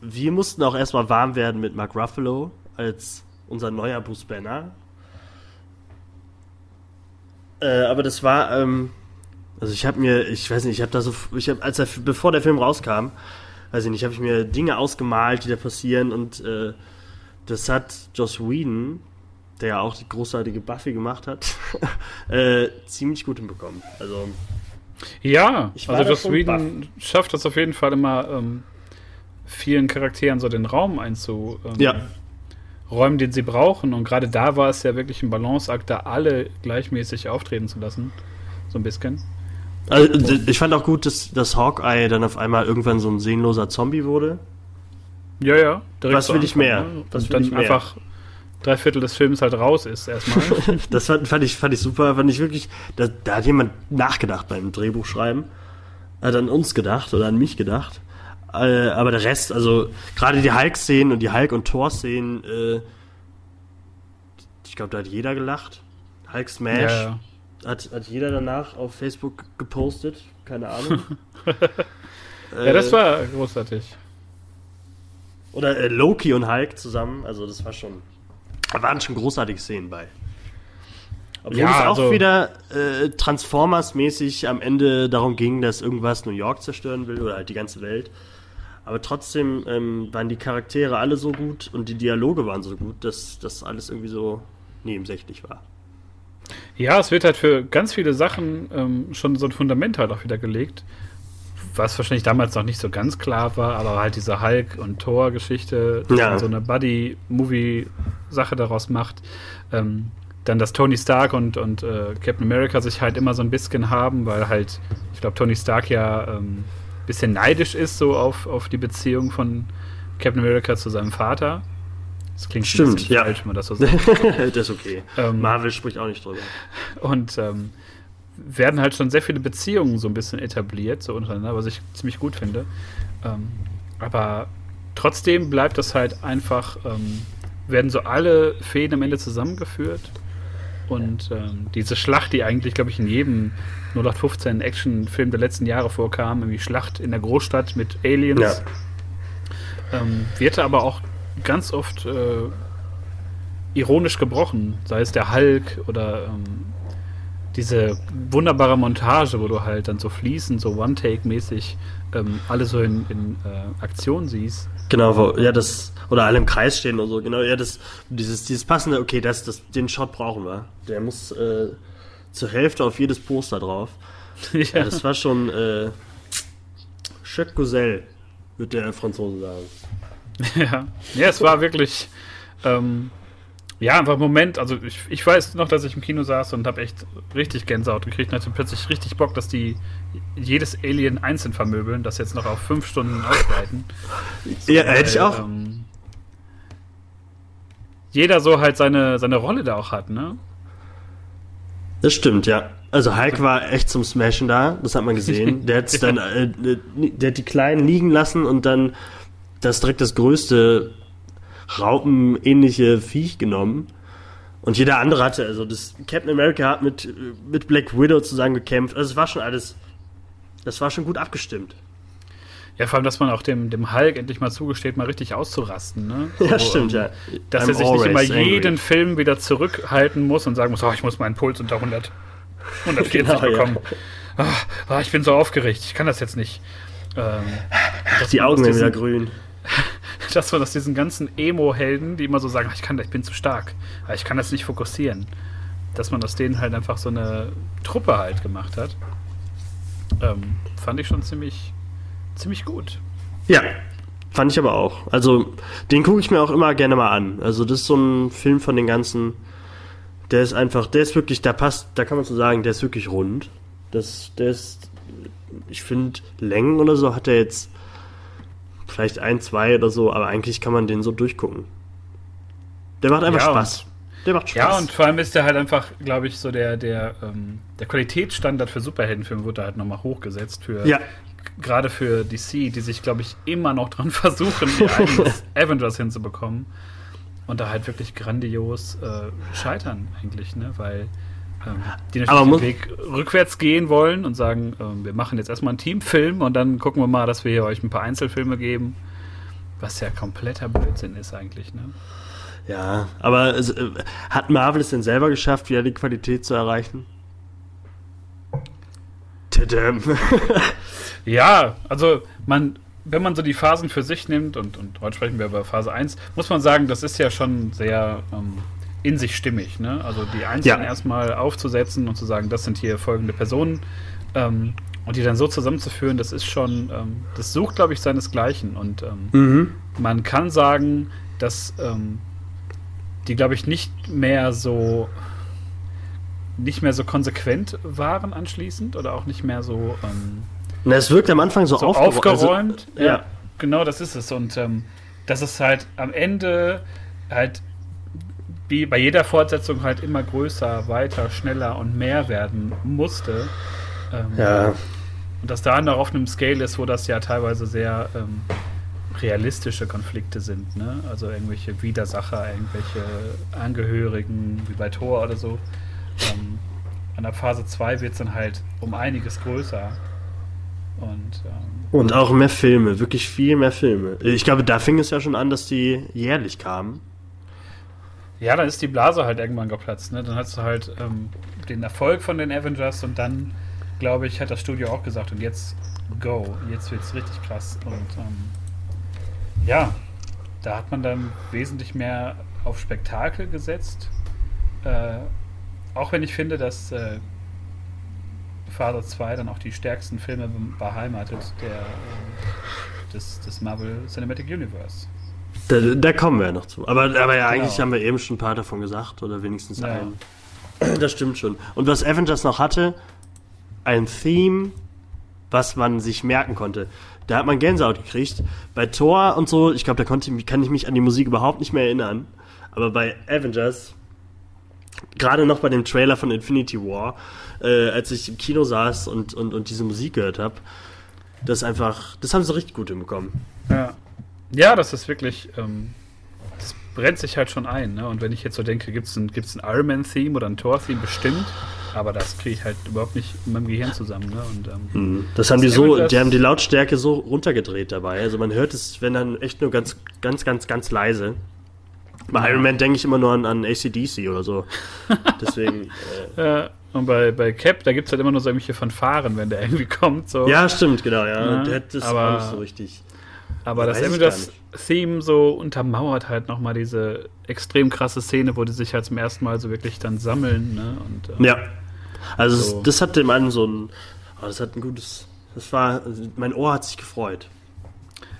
wir mussten auch erstmal warm werden mit Mark Ruffalo als unser neuer Bruce Banner. Äh, aber das war, ähm, also ich habe mir, ich weiß nicht, ich habe da so, ich habe, als er, bevor der Film rauskam, weiß ich nicht, habe ich mir Dinge ausgemalt, die da passieren und äh, das hat Joss Whedon der ja auch die großartige Buffy gemacht hat, (laughs) äh, ziemlich gut hinbekommen. Also ja, also Joss Whedon schafft das auf jeden Fall immer ähm, vielen Charakteren so den Raum einzuräumen, ja. den sie brauchen. Und gerade da war es ja wirklich ein Balanceakt, da alle gleichmäßig auftreten zu lassen. So ein bisschen. Also, ich fand auch gut, dass, dass Hawkeye dann auf einmal irgendwann so ein sehnloser Zombie wurde. Ja, ja. Was will ich mehr? Ne? Was will dann ich mehr? einfach drei Viertel des Films halt raus ist erstmal. (laughs) das fand, fand, ich, fand ich super, fand ich wirklich, da, da hat jemand nachgedacht beim Drehbuchschreiben. Hat an uns gedacht oder an mich gedacht. Äh, aber der Rest, also gerade die Hulk-Szenen und die Hulk- und Thor-Szenen, äh, ich glaube, da hat jeder gelacht. Hulk Smash ja, ja. Hat, hat jeder danach auf Facebook gepostet. Keine Ahnung. (laughs) ja, das war großartig. Oder äh, Loki und Hulk zusammen, also das war schon da waren schon großartige Szenen bei. Obwohl ja, es auch also, wieder äh, Transformers-mäßig am Ende darum ging, dass irgendwas New York zerstören will oder halt die ganze Welt. Aber trotzdem ähm, waren die Charaktere alle so gut und die Dialoge waren so gut, dass das alles irgendwie so nebensächlich war. Ja, es wird halt für ganz viele Sachen ähm, schon so ein Fundament halt auch wieder gelegt was wahrscheinlich damals noch nicht so ganz klar war, aber halt diese Hulk- und Thor-Geschichte, dass ja. man so eine Buddy-Movie-Sache daraus macht. Ähm, dann, dass Tony Stark und, und äh, Captain America sich halt immer so ein bisschen haben, weil halt, ich glaube, Tony Stark ja ein ähm, bisschen neidisch ist so auf, auf die Beziehung von Captain America zu seinem Vater. Das klingt Stimmt, ja. falsch, wenn man das so sagt. (laughs) das ist okay. Ähm, Marvel spricht auch nicht drüber. Und ähm, werden halt schon sehr viele Beziehungen so ein bisschen etabliert, so untereinander, was ich ziemlich gut finde. Ähm, aber trotzdem bleibt das halt einfach, ähm, werden so alle Fäden am Ende zusammengeführt. Und ähm, diese Schlacht, die eigentlich, glaube ich, in jedem 0815 Actionfilm der letzten Jahre vorkam, irgendwie Schlacht in der Großstadt mit Aliens, ja. Ähm, wird aber auch ganz oft äh, ironisch gebrochen, sei es der Hulk oder ähm, diese wunderbare Montage, wo du halt dann so fließend, so One-Take-mäßig ähm, alle so in, in äh, Aktion siehst. Genau, wo, ja, das, oder alle im Kreis stehen und so, genau, ja, das, dieses, dieses passende, okay, das, das, den Shot brauchen wir. Der muss äh, zur Hälfte auf jedes Poster drauf. (laughs) ja. ja das war schon, äh, Chef Gosel, wird der Franzose sagen. (laughs) ja. ja, es war wirklich, ähm, ja, einfach Moment, also ich, ich weiß noch, dass ich im Kino saß und habe echt richtig Gänsehaut gekriegt und hatte plötzlich richtig Bock, dass die jedes Alien einzeln vermöbeln, das jetzt noch auf fünf Stunden ausbreiten. So, (laughs) ja, hätte ich auch. Ähm, jeder so halt seine, seine Rolle da auch hat, ne? Das stimmt, ja. Also Hulk war echt zum Smashen da, das hat man gesehen. (laughs) Der hat dann, äh, der hat die Kleinen liegen lassen und dann das direkt das größte raupenähnliche Viech genommen. Und jeder andere hatte, also das Captain America hat mit, mit Black Widow zusammen gekämpft. Also es war schon alles, das war schon gut abgestimmt. Ja, vor allem, dass man auch dem, dem Hulk endlich mal zugesteht, mal richtig auszurasten. Ne? (laughs) Ja, stimmt, ähm, ja. Dass I'm er sich nicht immer angry. jeden Film wieder zurückhalten muss und sagen muss, oh, ich muss meinen Puls unter 100, 140 (laughs) Genau, ja. bekommen. Ah, ich bin so aufgeregt, ich kann das jetzt nicht. Ähm, dass Die Augen werden wieder grün. (laughs) dass man aus diesen ganzen Emo-Helden, die immer so sagen, "Ah, ich, kann, ich bin zu stark, ah, ich kann das nicht fokussieren, dass man aus denen halt einfach so eine Truppe halt gemacht hat, ähm, fand ich schon ziemlich, ziemlich gut. Ja, fand ich aber auch. Also, den gucke ich mir auch immer gerne mal an. Also, das ist so ein Film von den ganzen. Der ist einfach, der ist wirklich, da passt, da kann man so sagen, der ist wirklich rund. Das, der ist, ich finde, Längen oder so hat er jetzt vielleicht ein, zwei oder so, aber eigentlich kann man den so durchgucken. Der macht einfach Ja, Spaß. Der macht Spaß. Ja, und vor allem ist der halt einfach, glaube ich, so der, der, ähm, der Qualitätsstandard für Superheldenfilme wurde halt nochmal hochgesetzt für ja, gerade für DC, die sich, glaube ich, immer noch dran (laughs) versuchen, ihr eigenes (laughs) Avengers hinzubekommen. Und da halt wirklich grandios äh, scheitern eigentlich, ne? Weil die Aber natürlich den Weg rückwärts gehen wollen und sagen, ähm, wir machen jetzt erstmal einen Teamfilm und dann gucken wir mal, dass wir hier euch ein paar Einzelfilme geben. Was ja kompletter Blödsinn ist eigentlich, ne? ja, aber es, äh, hat Marvel es denn selber geschafft, wieder die Qualität zu erreichen? Tadam. (laughs) Ja, also man, wenn man so die Phasen für sich nimmt, und, und heute sprechen wir über Phase 1, muss man sagen, das ist ja schon sehr ähm, in sich stimmig. Ne? Also die Einzelnen Ja. erstmal aufzusetzen und zu sagen, das sind hier folgende Personen ähm, und die dann so zusammenzuführen, das ist schon, ähm, das sucht, glaube ich, seinesgleichen. Und ähm, mhm. man kann sagen, dass ähm, die, glaube ich, nicht mehr so nicht mehr so konsequent waren anschließend oder auch nicht mehr so ähm, Na, es wirkt am Anfang so, so aufgero- aufgeräumt. Also, ja. ja. genau, das ist es. Und ähm, dass es halt am Ende halt wie bei jeder Fortsetzung halt immer größer, weiter, schneller und mehr werden musste. Ähm, Ja. Und dass da noch auf einem Scale ist, wo das ja teilweise sehr ähm, realistische Konflikte sind. Ne? Also irgendwelche Widersacher, irgendwelche Angehörigen, wie bei Thor oder so. Ähm, an der Phase 2 wird es dann halt um einiges größer. Und ähm, Und auch mehr Filme, wirklich viel mehr Filme. Ich glaube, da fing es ja schon an, dass die jährlich kamen. Ja, dann ist die Blase halt irgendwann geplatzt. Ne? Dann hast du halt ähm, den Erfolg von den Avengers und dann, glaube ich, hat das Studio auch gesagt, und jetzt go, jetzt wird's richtig krass. Und ähm, ja, da hat man dann wesentlich mehr auf Spektakel gesetzt. Äh, auch wenn ich finde, dass äh, Father 2 dann auch die stärksten Filme beheimatet der, äh, des, des Marvel Cinematic Universe. Da, da kommen wir ja noch zu. Aber, aber ja, Genau. eigentlich haben wir eben schon ein paar davon gesagt, oder wenigstens Ja. einen. (clears throat) Das stimmt schon. Und was Avengers noch hatte, ein Theme, was man sich merken konnte. Da hat man Gänsehaut gekriegt. Bei Thor und so, ich glaube, da konnte, kann ich mich an die Musik überhaupt nicht mehr erinnern. Aber bei Avengers, gerade noch bei dem Trailer von Infinity War, äh, als ich im Kino saß und, und, und diese Musik gehört habe, das ist einfach, das haben sie richtig gut hinbekommen. Ja. Ja, das ist wirklich, ähm, das brennt sich halt schon ein. Ne? Und wenn ich jetzt so denke, gibt es ein, gibt's ein Iron Man-Theme oder ein Thor-Theme? Bestimmt. Aber das kriege ich halt überhaupt nicht in meinem Gehirn zusammen. Ne? Und, ähm, Mhm. Das haben die so, die haben die Lautstärke so runtergedreht dabei. Also man hört es, wenn dann echt nur ganz, ganz, ganz, ganz leise. Bei Ja. Iron Man denke ich immer nur an, an ACDC oder so. (laughs) Deswegen. Äh, äh, und bei, bei Cap, da gibt es halt immer nur so irgendwelche Fanfaren, wenn der (laughs) irgendwie kommt. So. ja, stimmt, genau, ja. Ja, der hat das aber- auch nicht so richtig. Aber das ich Avengers-Theme so untermauert halt nochmal diese extrem krasse Szene, wo die sich halt zum ersten Mal so wirklich dann sammeln. Ne? Und, ähm, Ja. Also So. das, das hat dem einen so ein. Oh, das hat ein gutes. Das war. Mein Ohr hat sich gefreut.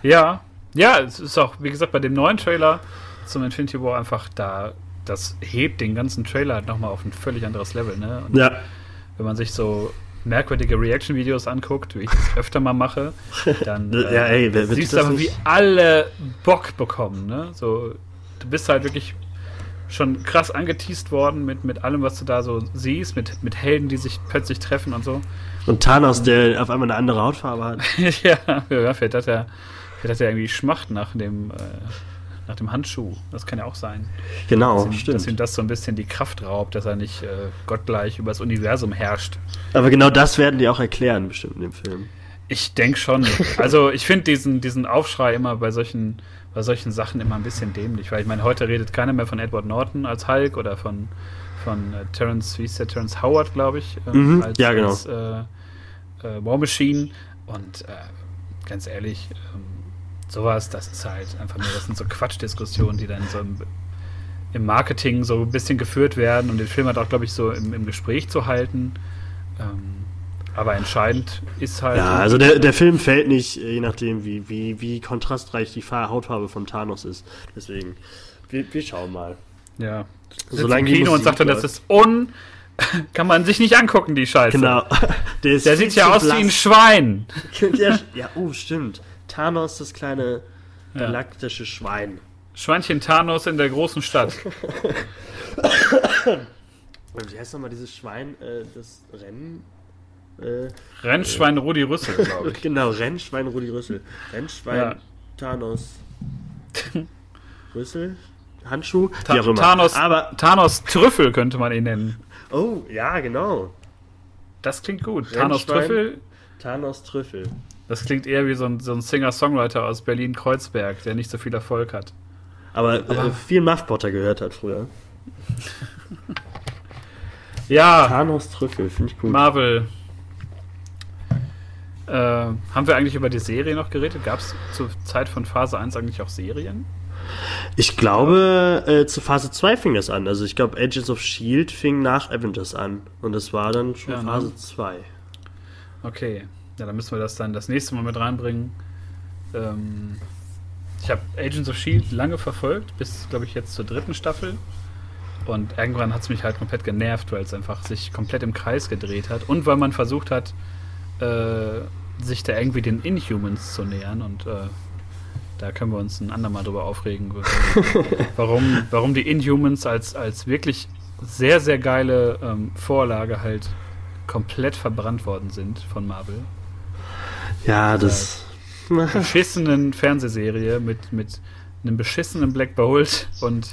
Ja, ja, es ist auch, wie gesagt, bei dem neuen Trailer zum Infinity War einfach da, das hebt den ganzen Trailer halt nochmal auf ein völlig anderes Level, ne? Und Ja. wenn man sich so merkwürdige Reaction-Videos anguckt, wie ich das öfter mal mache, dann äh, (laughs) Ja, ey, wer- wer siehst du aber, wie alle Bock bekommen, ne? So, du bist halt wirklich schon krass angeteased worden mit, mit allem, was du da so siehst, mit, mit Helden, die sich plötzlich treffen und so. Und Thanos, der auf einmal eine andere Hautfarbe hat. (laughs) ja, ja, vielleicht hat er, vielleicht hat er irgendwie Schmacht nach dem, äh, nach dem Handschuh. Das kann ja auch sein. Genau, dass, ihm, dass stimmt. ihm das so ein bisschen die Kraft raubt, dass er nicht äh, gottgleich über das Universum herrscht. Aber genau das werden die auch erklären, bestimmt in dem Film. Ich denke schon. (laughs) Also ich finde diesen, diesen Aufschrei immer bei solchen, bei solchen Sachen immer ein bisschen dämlich, weil ich meine, heute redet keiner mehr von Edward Norton als Hulk oder von, von äh, Terence, wie ist der, Terence Howard, glaube ich, ähm, Mhm, als, ja, genau. als äh, äh, War Machine. Und äh, ganz ehrlich, ähm, sowas, das ist halt einfach nur, das sind so Quatschdiskussionen, die dann so im, im Marketing so ein bisschen geführt werden und den Film hat auch, glaube ich, so im, im Gespräch zu halten. Ähm, aber entscheidend ist halt. Ja, also der, der Film fällt nicht, äh, je nachdem, wie, wie, wie kontrastreich die Fa- Hautfarbe von Thanos ist. Deswegen, wir, wir schauen mal. Ja. Solange im Kino und sagt dann, das läuft. ist un. (laughs) Kann man sich nicht angucken, die Scheiße. Genau. (laughs) Der, Der sieht ja aus wie ein blass. Schwein. (laughs) ja, ja, oh, stimmt. Thanos, das kleine galaktische Schwein. Schweinchen Thanos in der großen Stadt. (laughs) Wie heißt nochmal dieses Schwein, äh, das Rennen? Äh, Rennschwein Rudi Rüssel, glaube ich. (laughs) genau, Rennschwein Rudi Rüssel. Rennschwein Ja. Thanos (laughs) Rüssel? Handschuh? Ta Wie auch immer. Thanos, Aber, Thanos Trüffel könnte man ihn nennen. oh, ja, genau. Das klingt gut. Thanos. Trüffel, Thanos Trüffel. Das klingt eher wie so ein, so ein Singer-Songwriter aus Berlin-Kreuzberg, der nicht so viel Erfolg hat. Aber, äh, viel Muff Potter gehört hat früher. (laughs) Ja, Thanos Trüffel, finde ich gut. Marvel. Äh, haben wir eigentlich über die Serie noch geredet? Gab es zur Zeit von Phase 1 eigentlich auch Serien? Ich glaube, äh, zu Phase 2 fing das an. Also ich glaube, Agents of S.H.I.E.L.D. fing nach Avengers an. Und das war dann schon Ja, ne? Phase 2. Okay, ja, dann müssen wir das dann das nächste Mal mit reinbringen. Ähm, ich habe Agents of Shield lange verfolgt, bis, glaube ich, jetzt zur dritten Staffel. Und irgendwann hat es mich halt komplett genervt, weil es einfach sich komplett im Kreis gedreht hat. Und weil man versucht hat, äh, sich da irgendwie den Inhumans zu nähern. Und äh, da können wir uns ein andermal drüber aufregen, (laughs) warum, warum die Inhumans als, als wirklich sehr, sehr geile ähm, Vorlage halt komplett verbrannt worden sind von Marvel. Ja, das. Beschissenen Fernsehserie mit, mit einem beschissenen Black Bolt und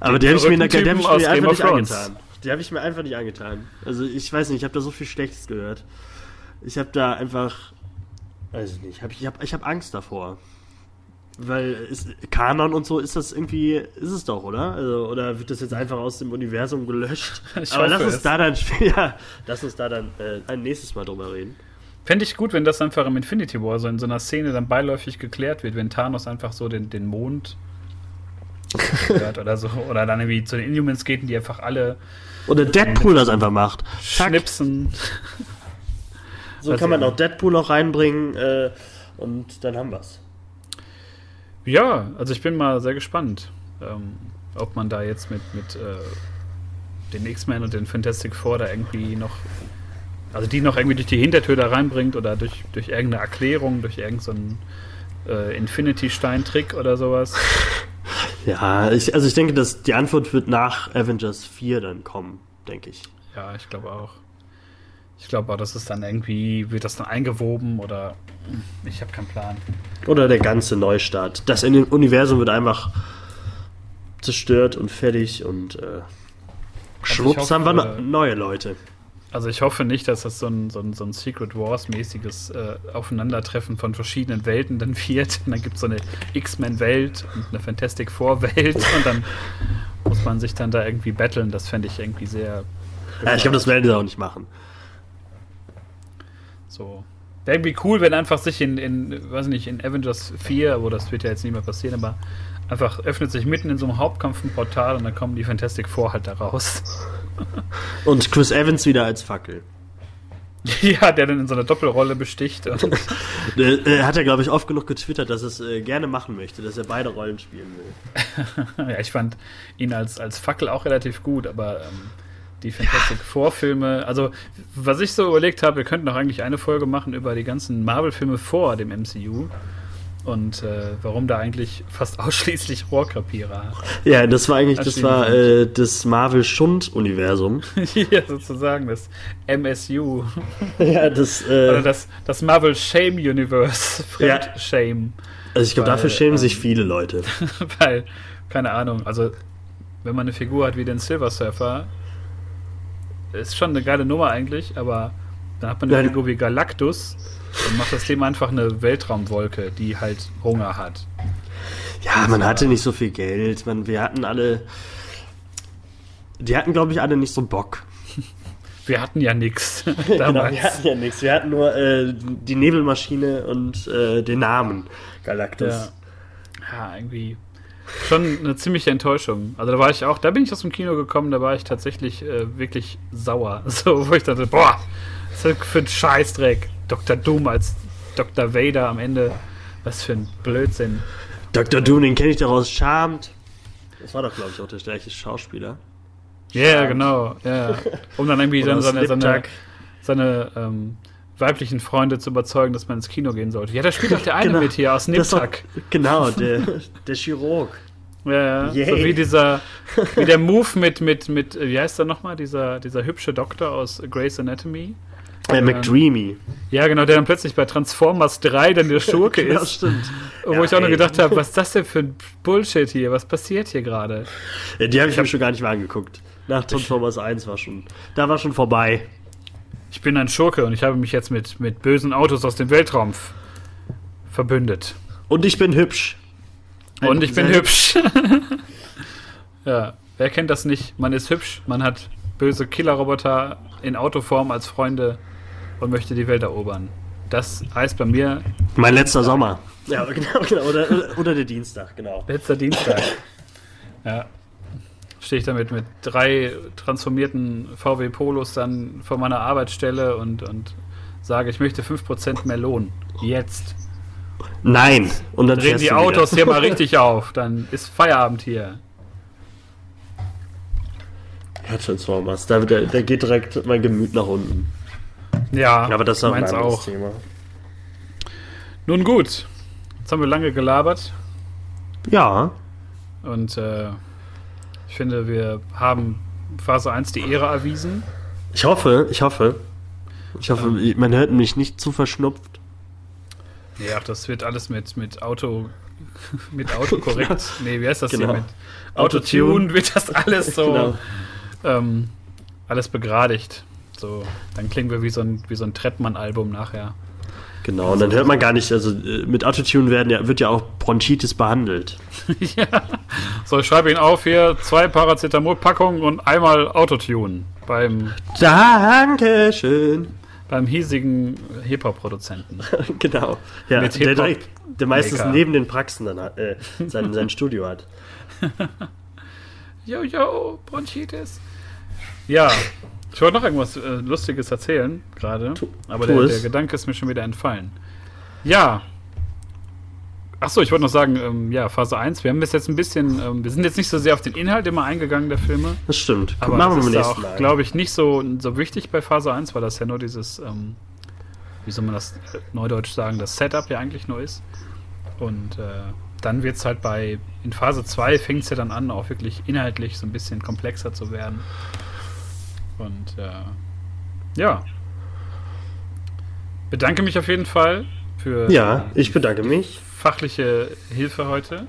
Aber die habe ich mir, in der- die hab ich mir einfach nicht angetan. Die habe ich mir einfach nicht angetan. Also ich weiß nicht, ich habe da so viel Schlechtes gehört. Ich habe da einfach. Weiß ich nicht, hab, ich habe ich hab Angst davor. Weil ist, Kanon und so ist das irgendwie, ist es doch, oder? Also, oder wird das jetzt einfach aus dem Universum gelöscht? (laughs) Ich Aber lass uns es. da dann, (laughs) ja, lass uns da dann äh, ein nächstes Mal drüber reden. Fände ich gut, wenn das einfach im Infinity War so in so einer Szene dann beiläufig geklärt wird, wenn Thanos einfach so den, den Mond (laughs) hört oder so. Oder dann irgendwie zu den Inhumans geht die einfach alle Oder Deadpool das einfach macht. Schnipsen. so kann man auch Deadpool auch reinbringen äh, und dann haben wir's. Ja, also ich bin mal sehr gespannt, ähm, ob man da jetzt mit, mit äh, den X-Men und den Fantastic Four da irgendwie noch, also die noch irgendwie durch die Hintertür da reinbringt oder durch, durch irgendeine Erklärung, durch irgendeinen so äh, Infinity-Stein-Trick oder sowas. (laughs) Ja, ich, also ich denke, dass die Antwort wird nach Avengers 4 dann kommen, denke ich. Ja, ich glaube auch. Ich glaube auch, dass es dann irgendwie, wird das dann eingewoben oder ich habe keinen Plan. Oder der ganze Neustart. Das in dem Universum wird einfach zerstört und fertig und äh, schwupps hoffe, haben wir neue Leute. Also ich hoffe nicht, dass das so ein, so ein, so ein Secret Wars-mäßiges äh, Aufeinandertreffen von verschiedenen Welten dann (laughs) wird. Und dann gibt es so eine X-Men-Welt und eine Fantastic Four-Welt und dann muss man sich dann da irgendwie battlen. Das fände ich irgendwie sehr. Ja, ich glaube, das werden sie auch nicht machen. So. Wäre irgendwie cool, wenn einfach sich in, in, weiß nicht, in Avengers 4, wo das wird ja jetzt nicht mehr passieren, aber einfach öffnet sich mitten in so einem Hauptkampf ein Portal und dann kommen die Fantastic Four halt da raus. Und Chris Evans wieder als Fackel. (laughs) ja, der dann in so einer Doppelrolle besticht. (laughs) Und Äh, hat er, glaube ich, oft genug getwittert, dass er es äh, gerne machen möchte, dass er beide Rollen spielen will. (laughs) ja, ich fand ihn als, als Fackel auch relativ gut, aber ähm, die Fantastic Four-Filme, also was ich so überlegt habe, wir könnten auch eigentlich eine Folge machen über die ganzen Marvel-Filme vor dem MCU und äh, warum da eigentlich fast (laughs) ausschließlich Rohrkrepierer Ja, das war eigentlich, das war äh, das Marvel-Schund-Universum. (laughs) hier sozusagen das MSU (laughs) ja, das, oder äh, das, das Marvel Shame Universe, Ja. Fremd-Shame. also ich glaube, dafür schämen sich ähm, viele Leute. Weil, keine Ahnung, also wenn man eine Figur hat wie den Silver Surfer, ist schon eine geile Nummer eigentlich, aber Dann hat man eine Figur wie Galactus und macht das dem einfach eine Weltraumwolke, die halt Hunger hat. Ja, man hatte nicht so viel Geld. Man, wir hatten alle. Die hatten, glaube ich, alle nicht so Bock. (laughs) Wir hatten ja nichts. (laughs) genau, wir hatten ja nichts. Wir hatten nur äh, die Nebelmaschine und äh, den Namen Galactus. Ja. ja, irgendwie schon eine ziemliche Enttäuschung. Also da war ich auch, da bin ich aus dem Kino gekommen, da war ich tatsächlich äh, wirklich sauer. (laughs) So, wo ich dachte, boah, was für ein Scheißdreck. Dr. Doom als Dr. Vader am Ende. Was für ein Blödsinn. Dr. Doom, den kenne ich daraus, Charmed. Das war doch, glaube ich, auch der gleiche Schauspieler. Ja, yeah, genau. Ja. Um dann irgendwie dann seine, seine, seine ähm, weiblichen Freunde zu überzeugen, dass man ins Kino gehen sollte. Ja, da spielt doch der eine genau. mit hier aus Niptak. Genau, der, der Chirurg. Ja, ja. So wie dieser, wie der Move mit, mit, mit, wie heißt er nochmal, dieser, dieser hübsche Doktor aus Grey's Anatomy. Äh, McDreamy. Ja, genau, der dann plötzlich bei Transformers 3 dann der Schurke (laughs) genau, ist. stimmt. Wo ja, ich auch ey. nur gedacht habe, (laughs) was ist das denn für ein Bullshit hier? Was passiert hier gerade? Ja, die habe ich, ich hab, mir schon gar nicht mehr angeguckt. Nach Transformers 1 war schon, da war schon vorbei. Ich bin ein Schurke und ich habe mich jetzt mit, mit bösen Autos aus dem Weltraum verbündet. Und ich bin hübsch. Und ich bin hübsch. (laughs) ja, wer kennt das nicht? Man ist hübsch, man hat böse Killerroboter in Autoform als Freunde und möchte die Welt erobern. Das heißt bei mir. Mein letzter Sommer. Ja, (laughs) genau, genau. Oder, oder der Dienstag, genau. Letzter Dienstag. Ja. Stehe ich damit mit drei transformierten VW Polos dann vor meiner Arbeitsstelle und, und sage, ich möchte 5% mehr Lohn. Jetzt. Nein. Und dann drehen die Autos hier mal (laughs) richtig auf. Dann ist Feierabend hier. Ja, Transformers. Da, da, da geht direkt mein Gemüt nach unten. Ja, aber das ist ein auch. Thema. Nun gut. Jetzt haben wir lange gelabert. Ja. Und äh, ich finde, wir haben Phase 1 die Ehre erwiesen. Ich hoffe, ich hoffe. Ich hoffe, ähm, man hört mich nicht zu verschnupft. Ja, das wird alles mit, mit Auto (laughs) mit Autokorrekt. (laughs) nee, wie heißt das genau. hier? Mit Autotune (laughs) wird das alles so genau. ähm, alles begradigt. So, dann klingen wir wie so ein, wie so ein Trettmann-Album nachher. Genau, und dann hört man gar nicht, also äh, mit Autotune werden ja, wird ja auch Bronchitis behandelt. (laughs) ja. So, ich schreibe ihn auf hier, zwei Paracetamol-Packungen und einmal Autotune beim Dankeschön. Beim hiesigen Hip-Hop-Produzenten. (laughs) genau. Ja, mit der, direkt, der meistens neben den Praxen dann hat, äh, sein, sein Studio hat. (laughs) Jojo, Bronchitis. Ja, ich wollte noch irgendwas äh, Lustiges erzählen gerade, aber der, der, Gedanke ist mir schon wieder entfallen. Ja. Achso, ich wollte noch sagen, ähm, ja, Phase 1, wir haben bis jetzt ein bisschen, ähm, wir sind jetzt nicht so sehr auf den Inhalt immer eingegangen der Filme. Das stimmt. Aber Machen das ist auch, glaube ich, nicht so, so wichtig bei Phase 1, weil das ja nur dieses, ähm, wie soll man das neudeutsch sagen, das Setup ja eigentlich nur ist. Und äh, dann wird es halt bei, in Phase 2 fängt es ja dann an, auch wirklich inhaltlich so ein bisschen komplexer zu werden. Und äh, ja. Bedanke mich auf jeden Fall für. Ja, ich bedanke mich. Fachliche Hilfe heute.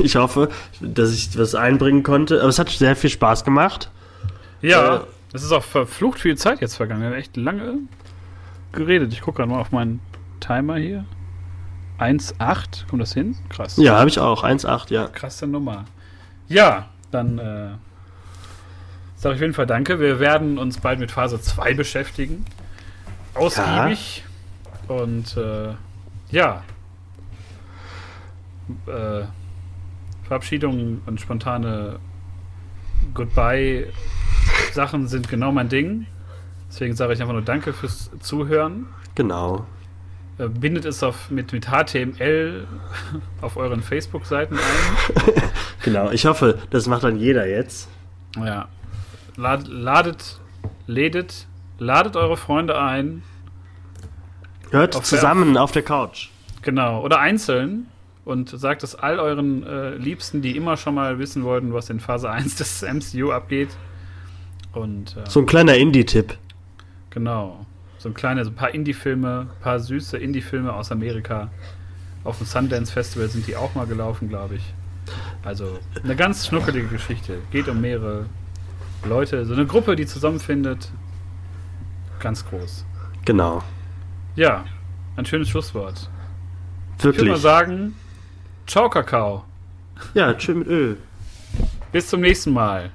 Ich hoffe, dass ich was einbringen konnte. Aber es hat sehr viel Spaß gemacht. Ja, äh, es ist auch verflucht viel Zeit jetzt vergangen. Wir haben echt lange geredet. Ich gucke gerade mal auf meinen Timer hier. 1,8, kommt das hin? Krass. Ja, habe ich auch. 1,8, ja. Krasse Nummer. Ja, dann äh, Sag ich auf jeden Fall danke. Wir werden uns bald mit Phase 2 beschäftigen. Ausgiebig. Ja. Und äh, ja. Äh, Verabschiedungen und spontane Goodbye-Sachen sind genau mein Ding. Deswegen sage ich einfach nur Danke fürs Zuhören. Genau. Äh, bindet es auf, mit, mit HTML (laughs) auf euren Facebook-Seiten ein. (laughs) genau, ich hoffe, das macht dann jeder jetzt. Ja lad, ladet, ledet, ladet eure Freunde ein. Hört auf zusammen der, auf der Couch. Genau, oder einzeln und sagt es all euren äh, Liebsten, die immer schon mal wissen wollten, was in Phase 1 des (laughs) MCU abgeht. Und, äh, so ein kleiner Indie-Tipp. Genau. So ein kleiner, so ein paar Indie-Filme, ein paar süße Indie-Filme aus Amerika. Auf dem Sundance Festival sind die auch mal gelaufen, glaube ich. Also eine ganz schnuckelige Geschichte. Geht um mehrere Leute, so eine Gruppe, die zusammenfindet. Ganz groß. Genau. Ja, ein schönes Schlusswort. Wirklich. Ich würde mal sagen, ciao Kakao. Ja, tschüss mit Öl. Bis zum nächsten Mal.